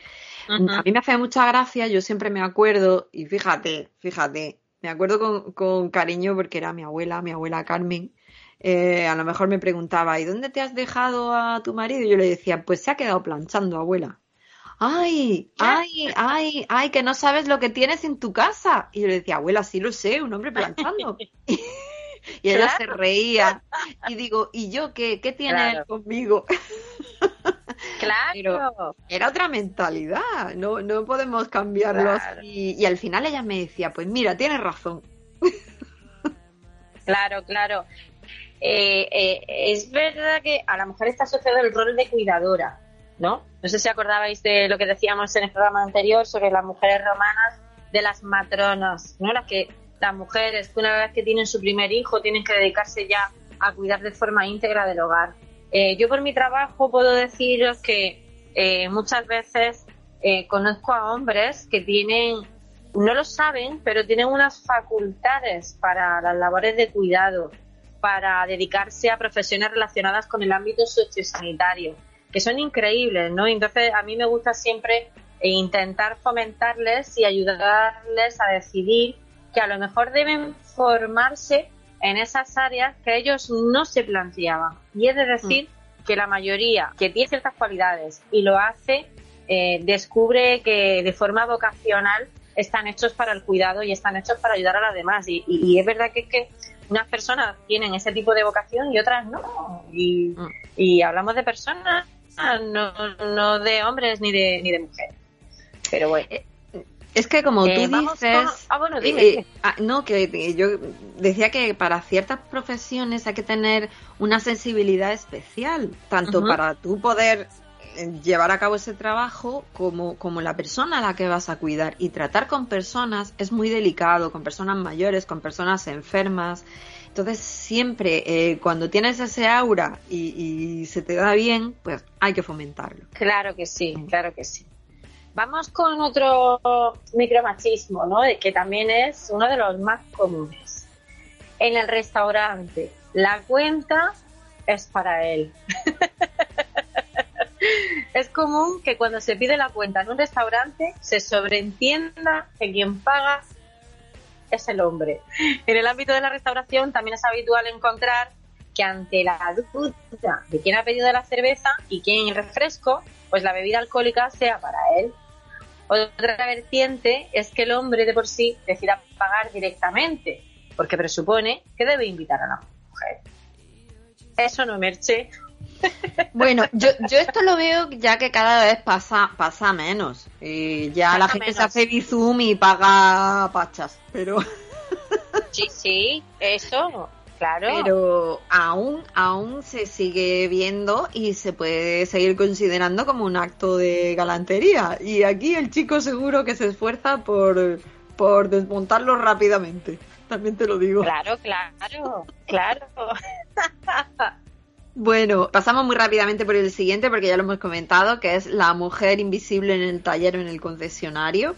A mí me hace mucha gracia, yo siempre me acuerdo, y fíjate, fíjate, me acuerdo con, con cariño porque era mi abuela, mi abuela Carmen. Eh, a lo mejor me preguntaba, ¿y dónde te has dejado a tu marido? Y yo le decía, pues se ha quedado planchando, abuela. Ay, ay, ay, ay, que no sabes lo que tienes en tu casa. Y yo le decía, abuela, sí lo sé, un hombre planchando. Y ella se reía. Y digo, ¿y yo qué? ¿Qué tiene Claro. él conmigo? Claro. Pero era otra mentalidad, no, no podemos cambiarlo Claro. así. Y al final ella me decía, pues mira, tienes razón. Claro, claro. Eh, eh, es verdad que a la mujer está asociado el rol de cuidadora, ¿no? No sé si acordabais de lo que decíamos en el programa anterior sobre las mujeres romanas, de las matronas, ¿no? Las que las mujeres que una vez que tienen su primer hijo tienen que dedicarse ya a cuidar de forma íntegra del hogar. Eh, yo por mi trabajo puedo deciros que eh, muchas veces eh, conozco a hombres que tienen no lo saben, pero tienen unas facultades para las labores de cuidado, para dedicarse a profesiones relacionadas con el ámbito sociosanitario, que son increíbles, ¿no? Entonces, a mí me gusta siempre eh, intentar fomentarles y ayudarles a decidir que a lo mejor deben formarse en esas áreas que ellos no se planteaban. Y es de decir que la mayoría que tiene ciertas cualidades y lo hace, eh, descubre que de forma vocacional están hechos para el cuidado y están hechos para ayudar a las demás. Y, y- y es verdad que es que unas personas tienen ese tipo de vocación y otras no. Y, y hablamos de personas, no, no de hombres ni de, ni de mujeres. Pero bueno. Es que como Eh, tú vamos dices, con- ah, bueno, dime, eh, dime. ah, no que eh, yo decía que para ciertas profesiones hay que tener una sensibilidad especial, tanto para tú poder eh, llevar a cabo ese trabajo como como la persona a la que vas a cuidar y tratar con personas es muy delicado, con personas mayores, con personas enfermas. Entonces siempre eh, cuando tienes ese aura y, y se te da bien, pues hay que fomentarlo. Claro que sí, claro que sí. Vamos con otro micromachismo, ¿no? Que también es uno de los más comunes. En el restaurante, la cuenta es para él. es común que cuando se pide la cuenta en un restaurante se sobreentienda que quien paga es el hombre. En el ámbito de la restauración también es habitual encontrar que ante la duda de quién ha pedido la cerveza y quién el refresco, pues la bebida alcohólica sea para él. Otra vertiente es que el hombre de por sí decida pagar directamente, porque presupone que debe invitar a la mujer. Eso no merche. Bueno, yo, yo esto lo veo ya que cada vez pasa pasa menos. Y ya la gente se hace bizum y paga pachas, pero Sí, sí, eso, claro. pero aún aún se sigue viendo y se puede seguir considerando como un acto de galantería. Y aquí el chico seguro que se esfuerza por por desmontarlo rápidamente. También te lo digo. Claro, claro, claro. Bueno, pasamos muy rápidamente por el siguiente porque ya lo hemos comentado, que es la mujer invisible en el taller o en el concesionario.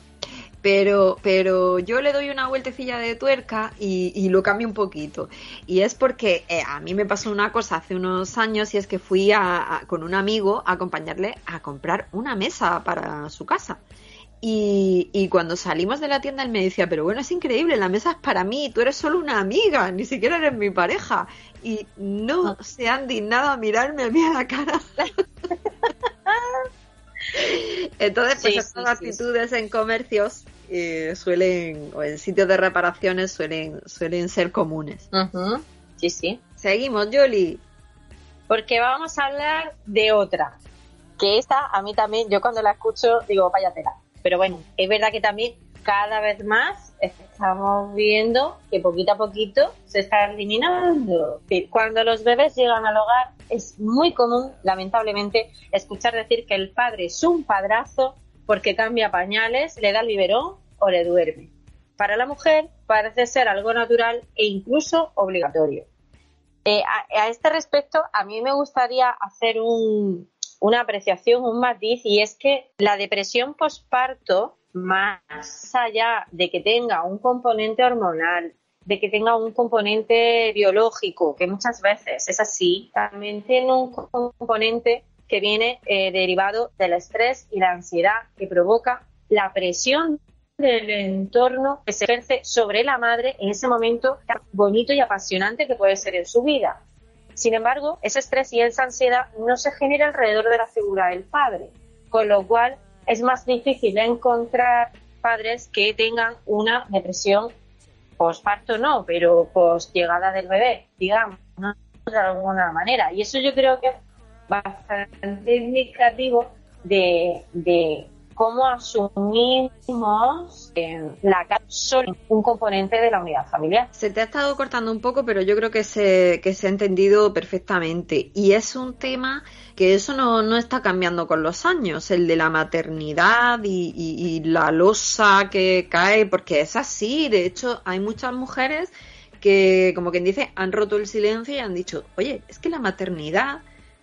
Pero, pero yo le doy una vueltecilla de tuerca y, y lo cambio un poquito. Y es porque eh, a mí me pasó una cosa hace unos años y es que fui a- con un amigo a acompañarle a comprar una mesa para su casa. Y, y cuando salimos de la tienda él me decía, pero bueno, es increíble, la mesa es para mí, tú eres solo una amiga, ni siquiera eres mi pareja. Y no se han dignado a mirarme a mí a la cara. Entonces, pues Sí, estas sí, sí, actitudes en comercios eh, suelen, o en sitios de reparaciones suelen, suelen ser comunes. Sí, sí. Seguimos, Yoli. Porque vamos a hablar de otra. Que esta, a mí también, yo cuando la escucho, digo, vaya tela. Pero bueno, es verdad que también cada vez más estamos viendo que poquito a poquito se está eliminando. Cuando los bebés llegan al hogar, es muy común, lamentablemente, escuchar decir que el padre es un padrazo porque cambia pañales, le da el biberón o le duerme. Para la mujer parece ser algo natural e incluso obligatorio. Eh, a este respecto, a mí me gustaría hacer un- una apreciación, un matiz, y es que la depresión posparto, más allá de que tenga un componente hormonal, de que tenga un componente biológico, que muchas veces es así, también tiene un componente que viene eh, derivado del estrés y la ansiedad que provoca la presión del entorno que se ejerce sobre la madre en ese momento tan bonito y apasionante que puede ser en su vida. Sin embargo, ese estrés y esa ansiedad no se genera alrededor de la figura del padre, con lo cual es más difícil encontrar padres que tengan una depresión posparto no, pero post llegada del bebé, digamos, de alguna manera. Y eso yo creo que es bastante indicativo de, de cómo asumimos eh, la casa solo un componente de la unidad familiar. Se te ha estado cortando un poco, pero yo creo que se, que se ha entendido perfectamente. Y es un tema que eso no, no está cambiando con los años, el de la maternidad y, y- y la losa que cae, porque es así. De hecho, hay muchas mujeres que, como quien dice, han roto el silencio y han dicho, oye, es que la maternidad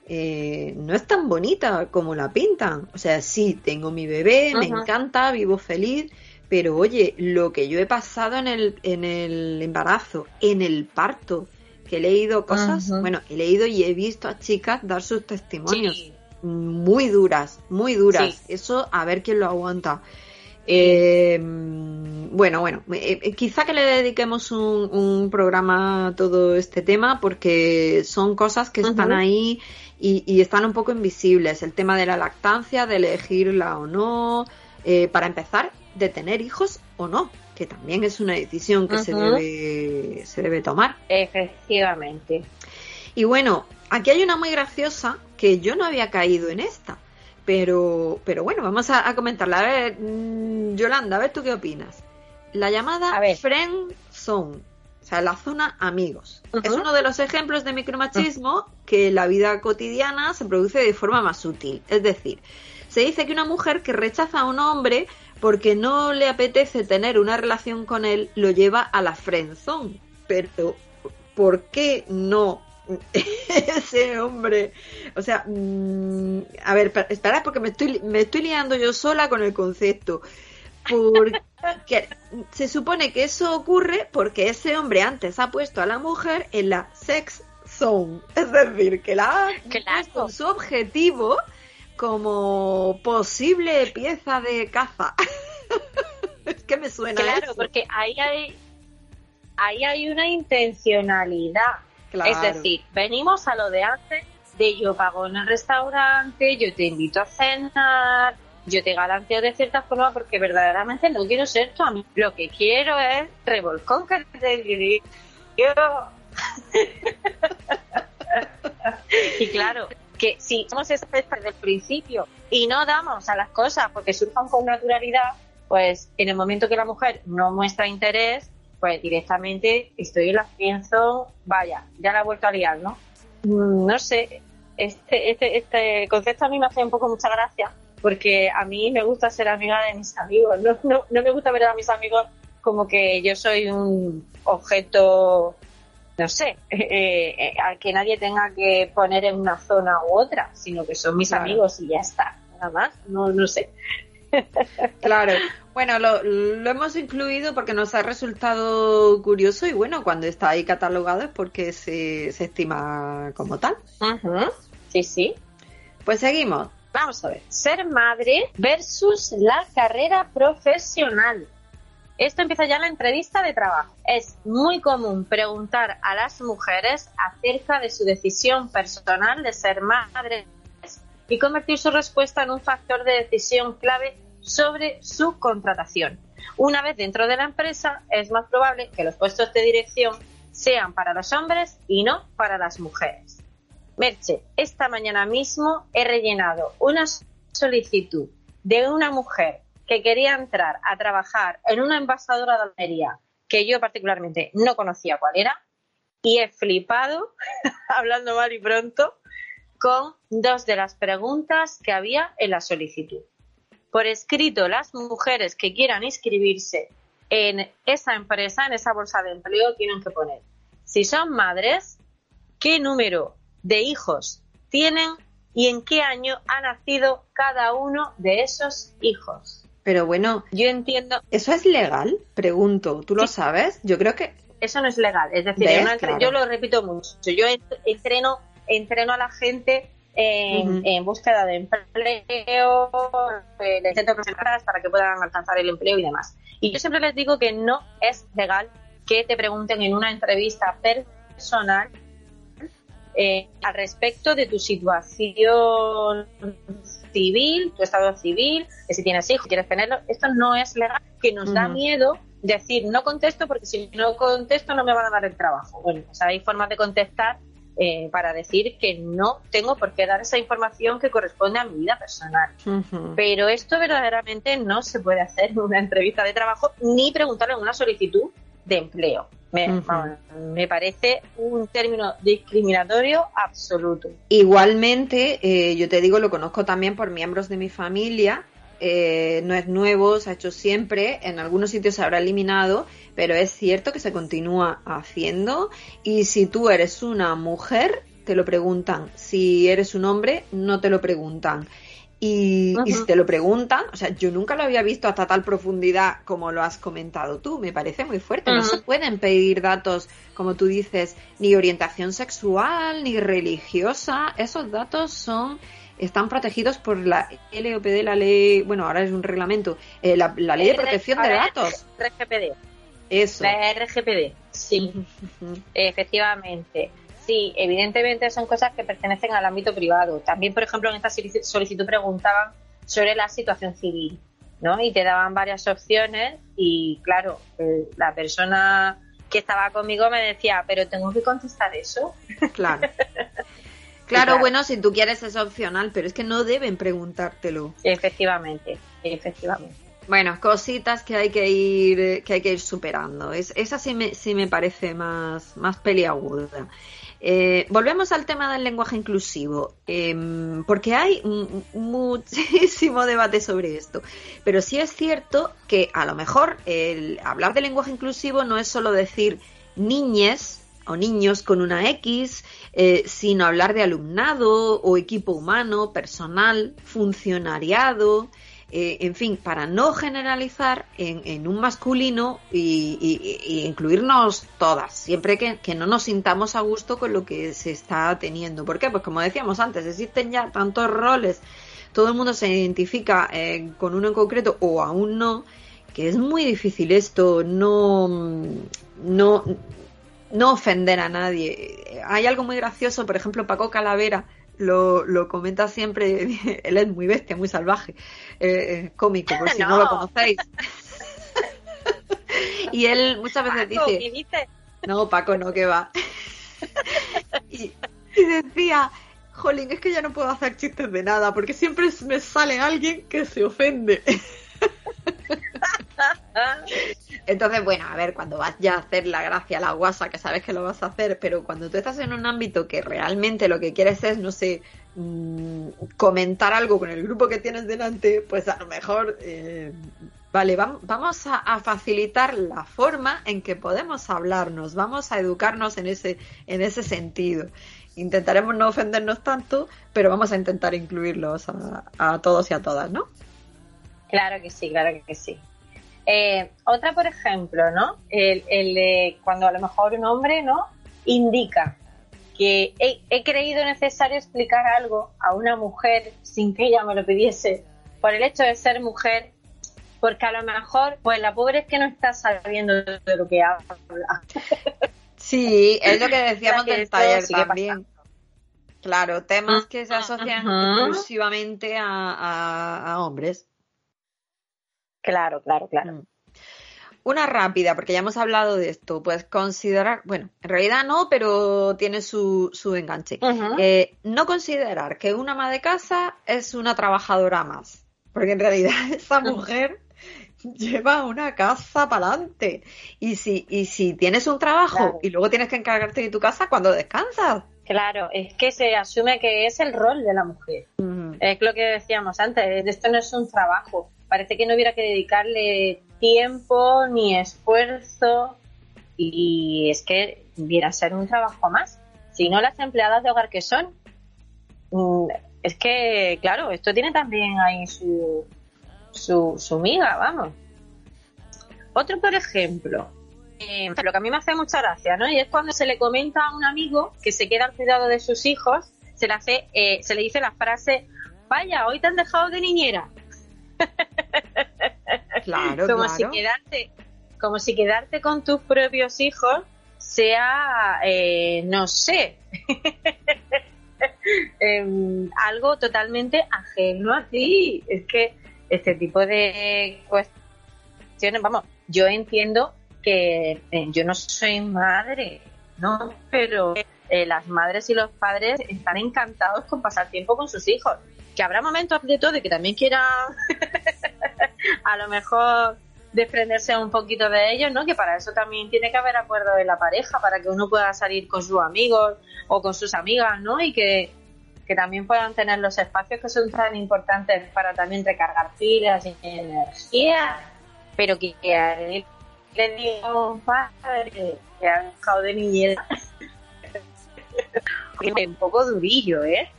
eh, no es tan bonita como la pintan. O sea, sí, tengo mi bebé, me encanta, vivo feliz, pero oye, lo que yo he pasado en el, en el embarazo, en el parto, que he leído cosas, Ajá. bueno, he leído y he visto a chicas dar sus testimonios muy duras, muy duras. Sí. Eso, a ver quién lo aguanta. Eh, bueno, bueno, eh, eh, quizá que le dediquemos un, un programa a todo este tema porque son cosas que están ahí y, y están un poco invisibles. El tema de la lactancia, de elegirla o no, eh, para empezar, de tener hijos o no, que también es una decisión que se, debe, se debe tomar. Efectivamente. Y bueno, aquí hay una muy graciosa que yo no había caído en esta, Pero, pero bueno, vamos a, a comentarla. A ver, mm, Yolanda, a ver tú qué opinas. La llamada friend zone, o sea, la zona amigos. Es uno de los ejemplos de micromachismo que en la vida cotidiana se produce de forma más sutil. Es decir, se dice que una mujer que rechaza a un hombre porque no le apetece tener una relación con él lo lleva a la friend zone. Pero, ¿por qué no ese hombre. O sea, mm, a ver, pa- espera, porque me estoy, me estoy liando yo sola con el concepto. Porque se supone que eso ocurre porque ese hombre antes ha puesto a la mujer en la sex zone. Es decir, que la ha puesto en su objetivo como posible pieza de caza. es que me suena Claro, eso. porque ahí hay, ahí hay una intencionalidad. Claro. Es decir, venimos a lo de antes, de yo pago en el restaurante, yo te invito a cenar, yo te garanteo de cierta forma porque verdaderamente no quiero ser tu amigo. Lo que quiero es revolcón que te digo. y claro, que si somos expertas desde el principio y no damos a las cosas porque surjan con naturalidad, pues en el momento que la mujer no muestra interés, pues directamente estoy en la pienso, vaya, ya la he vuelto a liar, ¿no? Mm, No sé, este, este, este concepto a mí me hace un poco mucha gracia porque a mí me gusta ser amiga de mis amigos, no, no, no me gusta ver a mis amigos como que yo soy un objeto, no sé, eh, eh, al que nadie tenga que poner en una zona u otra, sino que son mis Claro. amigos y ya está, nada más, no, no sé. Claro, bueno, lo, lo hemos incluido porque nos ha resultado curioso y bueno, cuando está ahí catalogado es porque se, se estima como tal. Sí, sí. Pues seguimos. Vamos a ver, ser madre versus la carrera profesional. Esto empieza ya en la entrevista de trabajo. Es muy común preguntar a las mujeres acerca de su decisión personal de ser madres y convertir su respuesta en un factor de decisión clave sobre su contratación. Una vez dentro de la empresa, es más probable que los puestos de dirección sean para los hombres y no para las mujeres. Merche, esta mañana mismo he rellenado una solicitud de una mujer que quería entrar a trabajar en una envasadora de Almería que yo particularmente no conocía cuál era y he flipado, hablando mal y pronto, con dos de las preguntas que había en la solicitud. Por escrito, las mujeres que quieran inscribirse en esa empresa, en esa bolsa de empleo, tienen que poner si son madres, qué número de hijos tienen y en qué año ha nacido cada uno de esos hijos. Pero bueno, yo entiendo. ¿Eso es legal? Pregunto, ¿tú lo sabes? Yo creo que Eso no es legal. Es decir, ¿Ves? en una entre- Claro. yo lo repito mucho. Yo ent- entreno, entreno a la gente en, en búsqueda de empleo, eh, les intento presentar para que puedan alcanzar el empleo y demás. Y yo siempre les digo que no es legal que te pregunten en una entrevista personal eh, al respecto de tu situación civil, tu estado civil, de si tienes hijos, quieres tenerlo. Esto no es legal, que nos da miedo decir no contesto porque si no contesto no me van a dar el trabajo. Bueno, pues hay formas de contestar eh, para decir que no tengo por qué dar esa información que corresponde a mi vida personal. Pero esto verdaderamente no se puede hacer en una entrevista de trabajo ni preguntarle en una solicitud de empleo. Me, parece un término discriminatorio absoluto. Igualmente, eh, yo te digo, lo conozco también por miembros de mi familia. eh, no es nuevo, se ha hecho siempre. En algunos sitios se habrá eliminado, pero es cierto que se continúa haciendo. Y si tú eres una mujer, te lo preguntan. Si eres un hombre, no te lo preguntan. Y, y si te lo preguntan, o sea, yo nunca lo había visto hasta tal profundidad como lo has comentado tú, me parece muy fuerte. No se pueden pedir datos, como tú dices, ni orientación sexual, ni religiosa. Esos datos son están protegidos por la LOPD, la ley, bueno, ahora es un reglamento, eh, la, la ley de protección de datos. RGPD. Eso. La RGPD, sí, efectivamente. Sí, evidentemente son cosas que pertenecen al ámbito privado. También, por ejemplo, en esta solici- solicitud preguntaban sobre la situación civil, ¿no? Y te daban varias opciones y, claro, eh, la persona que estaba conmigo me decía, pero tengo que contestar eso. Claro. Claro, bueno, si tú quieres es opcional, pero es que no deben preguntártelo. Efectivamente, efectivamente. Bueno, cositas que hay que ir, que hay que ir superando. Es, esa sí me, sí me parece más, más peliaguda. Eh, volvemos al tema del lenguaje inclusivo, em, porque hay muchísimo debate sobre esto. Pero sí es cierto que a lo mejor el hablar de lenguaje inclusivo no es solo decir niñes o niños con una X, eh, sino hablar de alumnado o equipo humano, personal, funcionariado, eh, en fin, para no generalizar en, en un masculino y, incluirnos todas, siempre que, que no nos sintamos a gusto con lo que se está teniendo. ¿Por qué? Pues como decíamos antes, existen ya tantos roles, todo el mundo se identifica eh, con uno en concreto o aún no, que es muy difícil esto, no, no, no ofender a nadie. Hay algo muy gracioso, por ejemplo, Paco Calavera lo, lo comenta siempre, él es muy bestia, muy salvaje, eh, cómico, por si no. No. lo conocéis. y él muchas veces Paco, dice, no, Paco, no, que va. y, y decía, jolín, es que ya no puedo hacer chistes de nada, porque siempre me sale alguien que se ofende. Entonces, bueno, a ver, cuando vas ya a hacer la gracia, la guasa, que sabes que lo vas a hacer, pero cuando tú estás en un ámbito que realmente lo que quieres es, no sé, mm, comentar algo con el grupo que tienes delante, pues a lo mejor, eh, vale, vam- vamos a, a facilitar la forma en que podemos hablarnos, vamos a educarnos en ese, en ese sentido. Intentaremos no ofendernos tanto, pero vamos a intentar incluirlos a, a todos y a todas, ¿no? Claro que sí, claro que sí. Eh, otra, por ejemplo, ¿no? El, cuando a lo mejor un hombre, ¿no? Indica que he, he creído necesario explicar algo a una mujer sin que ella me lo pidiese por el hecho de ser mujer, porque a lo mejor, pues la pobre es que no está sabiendo de lo que habla. Sí, es lo que decíamos O sea, que del taller también. Claro, temas que se asocian Ajá. exclusivamente a, a- a hombres. Claro, claro, claro. Una rápida, porque ya hemos hablado de esto. Pues considerar, bueno, en realidad no, pero tiene su, su enganche. Eh, no considerar que una ama de casa es una trabajadora más. Porque en realidad esa mujer lleva una casa para adelante. Y si, y si tienes un trabajo Claro. y luego tienes que encargarte de tu casa cuando descansas. Claro, es que se asume que es el rol de la mujer. Es lo que decíamos antes, esto no es un trabajo. Parece que no hubiera que dedicarle tiempo ni esfuerzo y es que viera a ser un trabajo más. Si no, las empleadas de hogar que son, mm, es que, claro, esto tiene también ahí su, su, su miga, vamos. Otro, por ejemplo, eh, lo que a mí me hace mucha gracia, ¿no? Y es cuando se le comenta a un amigo que se queda al cuidado de sus hijos, se le hace, eh, se le dice la frase, vaya, hoy te han dejado de niñera. Claro, como claro. si quedarte, como si quedarte con tus propios hijos sea, eh, no sé, em, algo totalmente ajeno a ti. Es que este tipo de cuestiones, vamos, yo entiendo que eh, yo no soy madre, ¿no? Pero eh, las madres y los padres están encantados con pasar tiempo con sus hijos. Que habrá momentos de todo y que también quieran a lo mejor desprenderse un poquito de ellos, ¿no? Que para eso también tiene que haber acuerdo de la pareja, para que uno pueda salir con sus amigos o con sus amigas, ¿no? Y que, que también puedan tener los espacios que son tan importantes para también recargar pilas y energía, pero que, que le diga a un padre que ha dejado de niñera un poco durillo, ¿eh?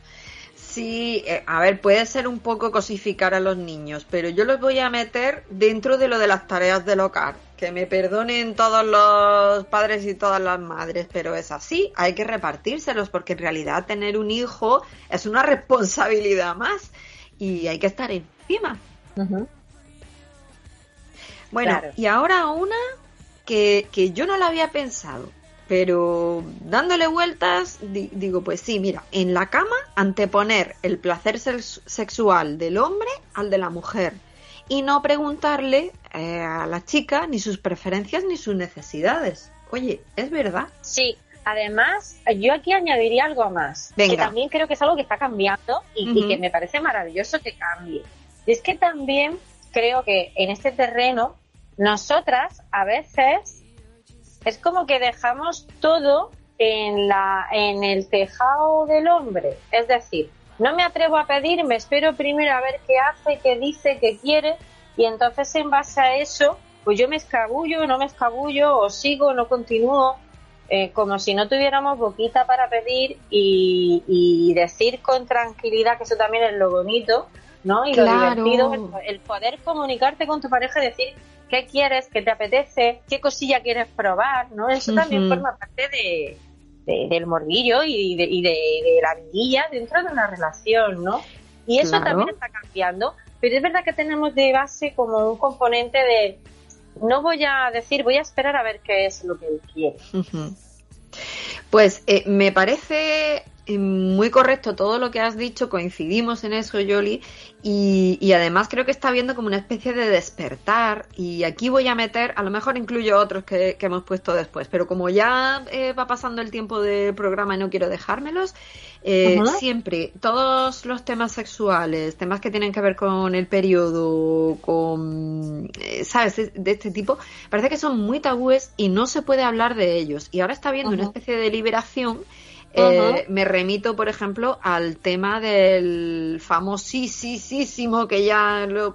Sí, eh, a ver, puede ser un poco cosificar a los niños, pero yo los voy a meter dentro de lo de las tareas del hogar. Que me perdonen todos los padres y todas las madres, pero es así, hay que repartírselos, porque en realidad tener un hijo es una responsabilidad más y hay que estar encima. Bueno, Claro. y ahora una que, que yo no la había pensado, pero dándole vueltas, di- digo, pues sí, mira, en la cama anteponer el placer sex- sexual del hombre al de la mujer y no preguntarle eh, a la chica ni sus preferencias ni sus necesidades. Oye, ¿es verdad? Sí, además, yo aquí añadiría algo más, Venga. que también creo que es algo que está cambiando y, y que me parece maravilloso que cambie. Y es que también creo que en este terreno, nosotras a veces es como que dejamos todo en, la, en el tejado del hombre. Es decir, no me atrevo a pedir, me espero primero a ver qué hace, qué dice, qué quiere, y entonces en base a eso, pues yo me escabullo, no me escabullo, o sigo, no continúo, eh, como si no tuviéramos boquita para pedir y, y decir con tranquilidad, que eso también es lo bonito, ¿no? Y Claro. lo divertido, el, el poder comunicarte con tu pareja y decir qué quieres, qué te apetece, qué cosilla quieres probar, ¿no? Eso también forma parte de, de- del morbillo y, de, y de, de la vidilla dentro de una relación, ¿no? Y eso Claro. también está cambiando, pero es verdad que tenemos de base como un componente de no voy a decir, voy a esperar a ver qué es lo que él quiere. Pues eh, me parece muy correcto todo lo que has dicho, coincidimos en eso, Yoli, y, y además creo que está habiendo como una especie de despertar, y aquí voy a meter, a lo mejor incluyo otros que, que hemos puesto después, pero como ya eh, va pasando el tiempo del programa y no quiero dejármelos, eh, siempre todos los temas sexuales, temas que tienen que ver con el periodo, con, eh, ¿sabes?, de, este tipo, parece que son muy tabúes y no se puede hablar de ellos. Y ahora está habiendo una especie de liberación. Eh. Me remito, por ejemplo, al tema del famosísimo que ya lo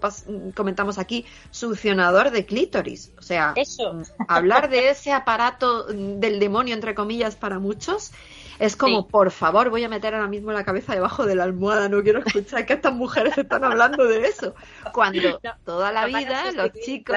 comentamos aquí, succionador de clítoris. O sea, Eso. hablar de ese aparato del demonio, entre comillas, para muchos, es como, Sí. por favor, voy a meter ahora mismo la cabeza debajo de la almohada, no quiero escuchar que estas mujeres están hablando de eso. Cuando No, toda la no vida los chicos,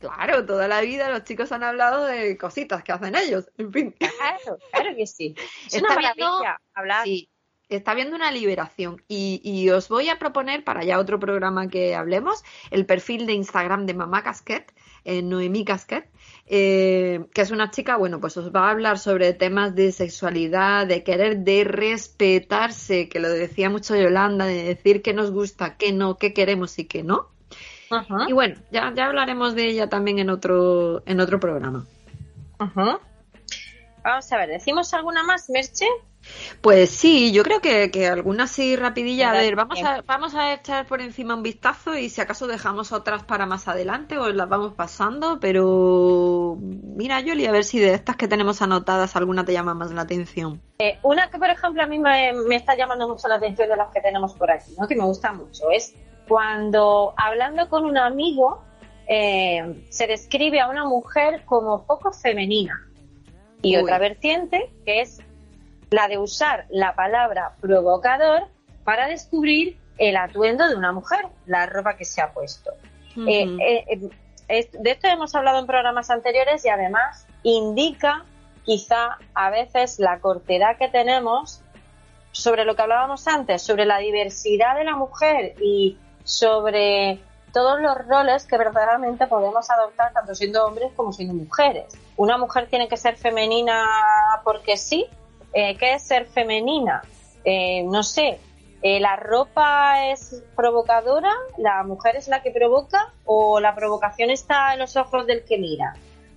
claro. toda la vida los chicos han hablado de cositas que hacen ellos, en fin. Claro, claro que sí. Es Está una viendo- hablar. Sí, está habiendo una liberación y, y os voy a proponer para ya otro programa que hablemos el perfil de Instagram de Mamá Casquet, eh, Noemí Casquet, eh, que es una chica, bueno, pues os va a hablar sobre temas de sexualidad, de querer, de respetarse, que lo decía mucho Yolanda, de decir qué nos gusta, qué no, qué queremos y qué no. Ajá. Y bueno, ya, ya hablaremos de ella también en otro, en otro programa. Ajá. Vamos a ver, ¿decimos alguna más, Merche? Pues sí, yo creo que, que alguna así rapidilla. A ver, vamos a, vamos a echar por encima un vistazo y si acaso dejamos otras para más adelante o las vamos pasando, pero mira, Yoli, a ver si de estas que tenemos anotadas alguna te llama más la atención. Eh, una que, por ejemplo, a mí me, me está llamando mucho la atención de las que tenemos por aquí, ¿no? que me gusta mucho, es cuando hablando con un amigo eh, se describe a una mujer como poco femenina. Y Uy. otra vertiente que es la de usar la palabra provocador para descubrir el atuendo de una mujer, la ropa que se ha puesto. Eh, eh, eh, de esto hemos hablado en programas anteriores y además indica quizá a veces la cortedad que tenemos sobre lo que hablábamos antes, sobre la diversidad de la mujer y sobre todos los roles que verdaderamente podemos adoptar tanto siendo hombres como siendo mujeres. Una mujer tiene que ser femenina porque sí. Eh, ¿Qué es ser femenina? Eh, no sé, eh, ¿la ropa es provocadora? ¿La mujer es la que provoca? ¿O la provocación está en los ojos del que mira?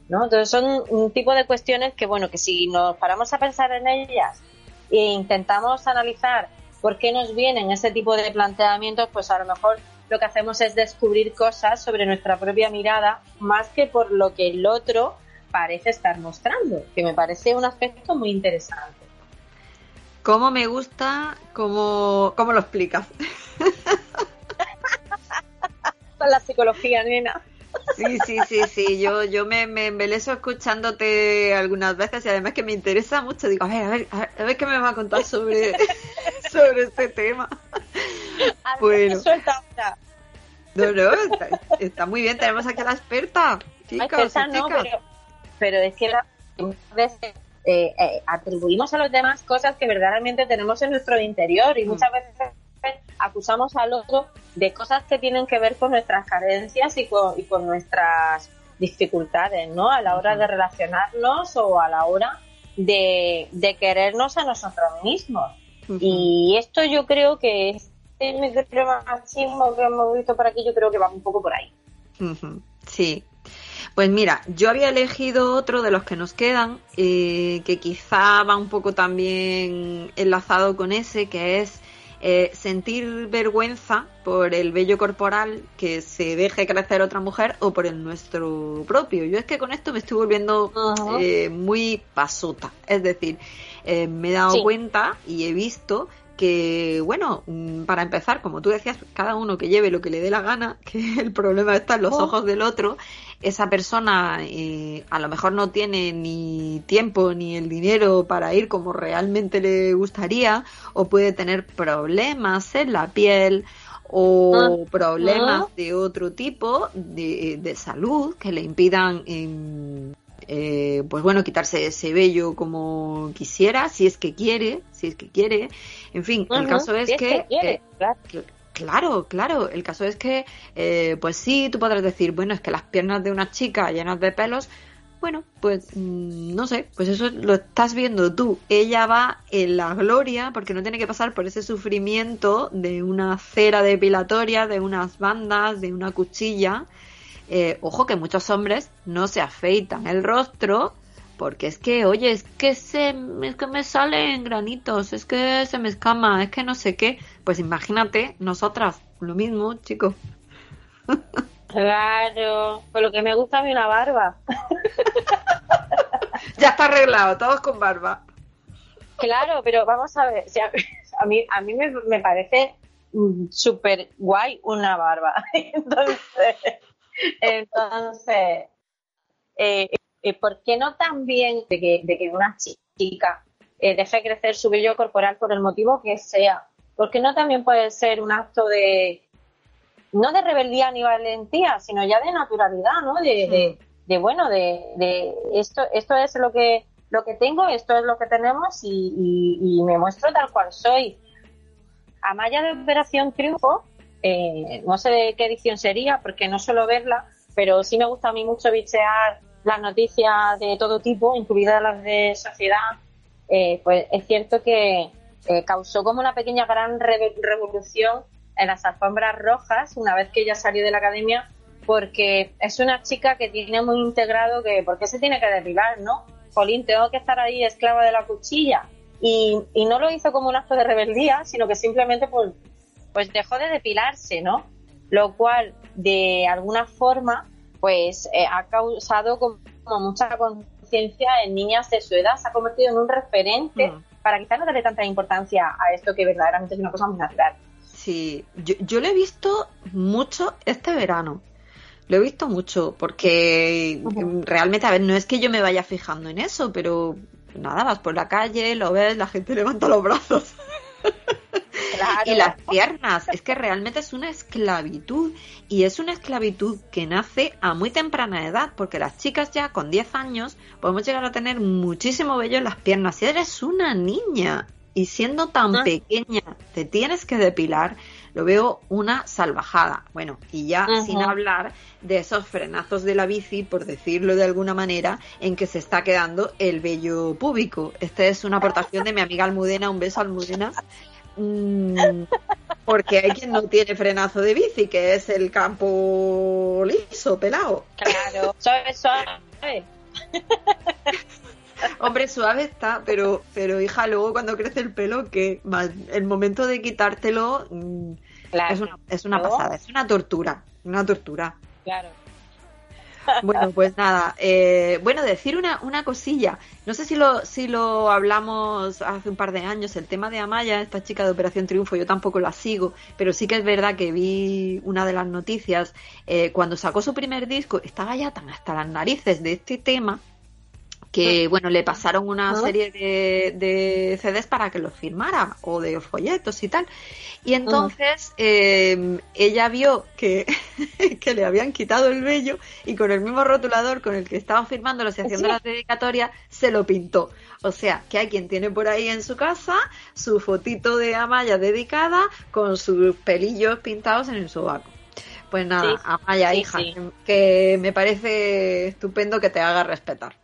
¿No? Entonces son un tipo de cuestiones que, bueno, que si nos paramos a pensar en ellas e intentamos analizar por qué nos vienen ese tipo de planteamientos, pues a lo mejor lo que hacemos es descubrir cosas sobre nuestra propia mirada más que por lo que el otro parece estar mostrando, que me parece un aspecto muy interesante. ¿Cómo me gusta? ¿Cómo, cómo lo explicas? Con la psicología, nena. Sí, sí, sí, sí. Yo, yo me, me embeleso escuchándote algunas veces y además que me interesa mucho. Digo, a ver, a ver, a ver, a ver qué me va a contar sobre, sobre este tema. Bueno. Suelta ahora. No, no, está, está muy bien. Tenemos aquí a la experta. Chicos, experta no, pero, pero es que la- muchas veces eh, eh, atribuimos a los demás cosas que verdaderamente tenemos en nuestro interior y muchas veces acusamos al otro de cosas que tienen que ver con nuestras carencias y con, y con nuestras dificultades, ¿no? A la hora de relacionarnos o a la hora de, de querernos a nosotros mismos. Y esto yo creo que este micromachismo que hemos visto por aquí, yo creo que va un poco por ahí. Sí. Pues mira, yo había elegido otro de los que nos quedan, eh, que quizá va un poco también enlazado con ese, que es eh, sentir vergüenza por el vello corporal que se deje crecer otra mujer o por el nuestro propio. Yo es que con esto me estoy volviendo eh, muy pasota. Es decir, eh, me he dado Sí. cuenta y he visto que, bueno, mm, para empezar, como tú decías, cada uno que lleve lo que le dé la gana, que el problema está en los Oh. ojos del otro, esa persona eh, a lo mejor no tiene ni tiempo ni el dinero para ir como realmente le gustaría, o puede tener problemas en la piel, o Ah. problemas Ah. de otro tipo de, de salud que le impidan em, eh, pues bueno quitarse ese vello como quisiera si es que quiere si es que quiere en fin el caso es si es que, quiere, eh, cl- Claro, claro. El caso es que, eh, pues sí, tú podrás decir, bueno, es que las piernas de una chica llenas de pelos, bueno, pues mm, no sé, pues eso lo estás viendo tú. Ella va en la gloria porque no tiene que pasar por ese sufrimiento de una cera depilatoria, de unas bandas, de una cuchilla. Eh, ojo que muchos hombres no se afeitan el rostro porque es que, oye, es que se, es que me salen granitos, es que se me escama, es que no sé qué. Pues imagínate, nosotras, lo mismo, chicos. Claro, por lo que me gusta a mí una barba. Ya está arreglado, todos con barba. Claro, pero vamos a ver, si a, a mí, a mí me, me parece mm, súper guay una barba. Entonces, entonces eh, eh, ¿por qué no también de que, de que una chica eh, deje crecer su vello corporal por el motivo que sea? ¿Por qué no también puede ser un acto de, no de rebeldía ni valentía, sino ya de naturalidad, ¿no? De, de, de, bueno, de, de esto, esto es lo que, lo que tengo, esto es lo que tenemos y, y- y me muestro tal cual soy. Amaya de Operación Triunfo, eh, no sé qué edición sería, porque no suelo verla, pero sí me gusta a mí mucho bichear las noticias de todo tipo, incluidas las de sociedad. Eh, pues es cierto que eh, causó como una pequeña gran revolución en las alfombras rojas una vez que ella salió de la academia, porque es una chica que tiene muy integrado que, ¿por qué se tiene que depilar, no? Jolín, tengo que estar ahí esclava de la cuchilla. Y, y no lo hizo como un acto de rebeldía, sino que simplemente pues, pues dejó de depilarse, ¿no? Lo cual, de alguna forma, pues eh, ha causado como, mucha conciencia en niñas de su edad, se ha convertido en un referente para quizás no darle tanta importancia a esto que verdaderamente es una cosa muy natural. Sí, yo, yo lo he visto mucho este verano. Lo he visto mucho porque mm, realmente, a ver, no es que yo me vaya fijando en eso, pero nada, vas por la calle, lo ves, la gente levanta los brazos. Y las piernas, es que realmente es una esclavitud y es una esclavitud que nace a muy temprana edad, porque las chicas ya con 10 años podemos llegar a tener muchísimo vello en las piernas. Si eres una niña y siendo tan Ah. pequeña te tienes que depilar, lo veo una salvajada. Bueno, y ya sin hablar de esos frenazos de la bici, por decirlo de alguna manera, en que se está quedando el vello púbico. Esta es una aportación de mi amiga Almudena, un beso Almudena. Mm, porque hay quien no tiene frenazo de bici, que es el campo liso, pelado. Claro, suave, suave. Hombre, suave está, pero, pero hija, luego cuando crece el pelo, que el momento de quitártelo mm, es, una, es una pasada, es una tortura, una tortura. Claro. Bueno, pues nada, eh, bueno, decir una, una cosilla, no sé si lo, si lo hablamos hace un par de años, el tema de Amaya, esta chica de Operación Triunfo, yo tampoco la sigo, pero sí que es verdad que vi una de las noticias, eh, cuando sacó su primer disco, estaba ya tan hasta las narices de este tema, que bueno, le pasaron una Ah. serie de, de CDs para que los firmara o de folletos y tal. Y entonces eh, ella vio que, que le habían quitado el vello y con el mismo rotulador con el que estaban firmando y haciendo Sí. las dedicatorias se lo pintó. O sea, que hay quien tiene por ahí en su casa su fotito de Amaya dedicada con sus pelillos pintados en el sobaco. Pues nada, Sí, Amaya, sí, hija, que me parece estupendo que te haga respetar.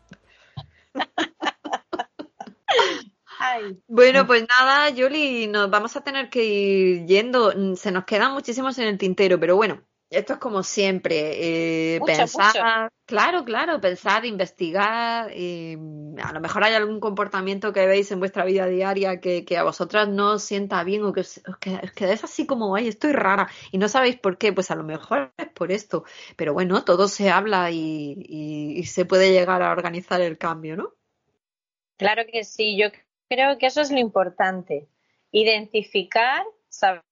Bueno, pues nada, Yoli, nos vamos a tener que ir yendo. Mm, Se nos quedan muchísimos en el tintero, pero bueno, Esto es como siempre, eh, pensar, claro, claro, pensar, investigar, eh, a lo mejor hay algún comportamiento que veis en vuestra vida diaria que, que a vosotras no os sienta bien o que os, os que- os quedáis así como, ay, estoy rara y no sabéis por qué, pues a lo mejor es por esto, pero bueno, todo se habla y, y- y se puede llegar a organizar el cambio, ¿no? Claro que sí, yo creo que eso es lo importante. Identificar, saber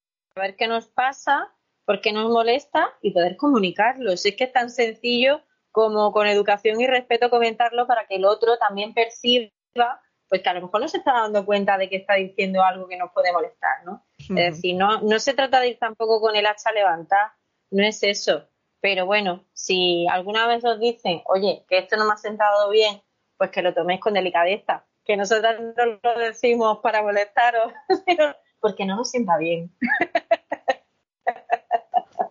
qué nos pasa, por qué nos molesta y poder comunicarlo. Si es que es tan sencillo como con educación y respeto comentarlo para que el otro también perciba, pues que a lo mejor no se está dando cuenta de que está diciendo algo que nos puede molestar, ¿no? Es decir, no, no se trata de ir tampoco con el hacha levantada, no es eso. Pero bueno, si alguna vez os dicen, oye, que esto no me ha sentado bien, pues que lo toméis con delicadeza. Que nosotras no lo decimos para molestaros, sino porque no nos sienta bien.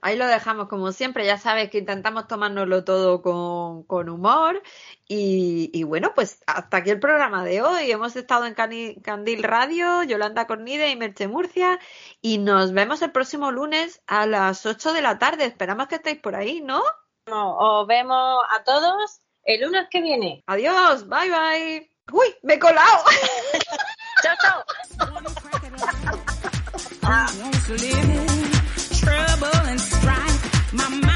Ahí lo dejamos como siempre, ya sabes que intentamos tomárnoslo todo con, con humor y, y bueno, pues hasta aquí el programa de hoy. Hemos estado en Cani- Candil Radio, Yolanda Cornide y Merche Murcia y nos vemos el próximo lunes a las 8 de la tarde. Esperamos que estéis por ahí, ¿no? No, os vemos a todos el lunes que viene. Adiós, bye bye. Uy, me he colado. chao, chao. My mind.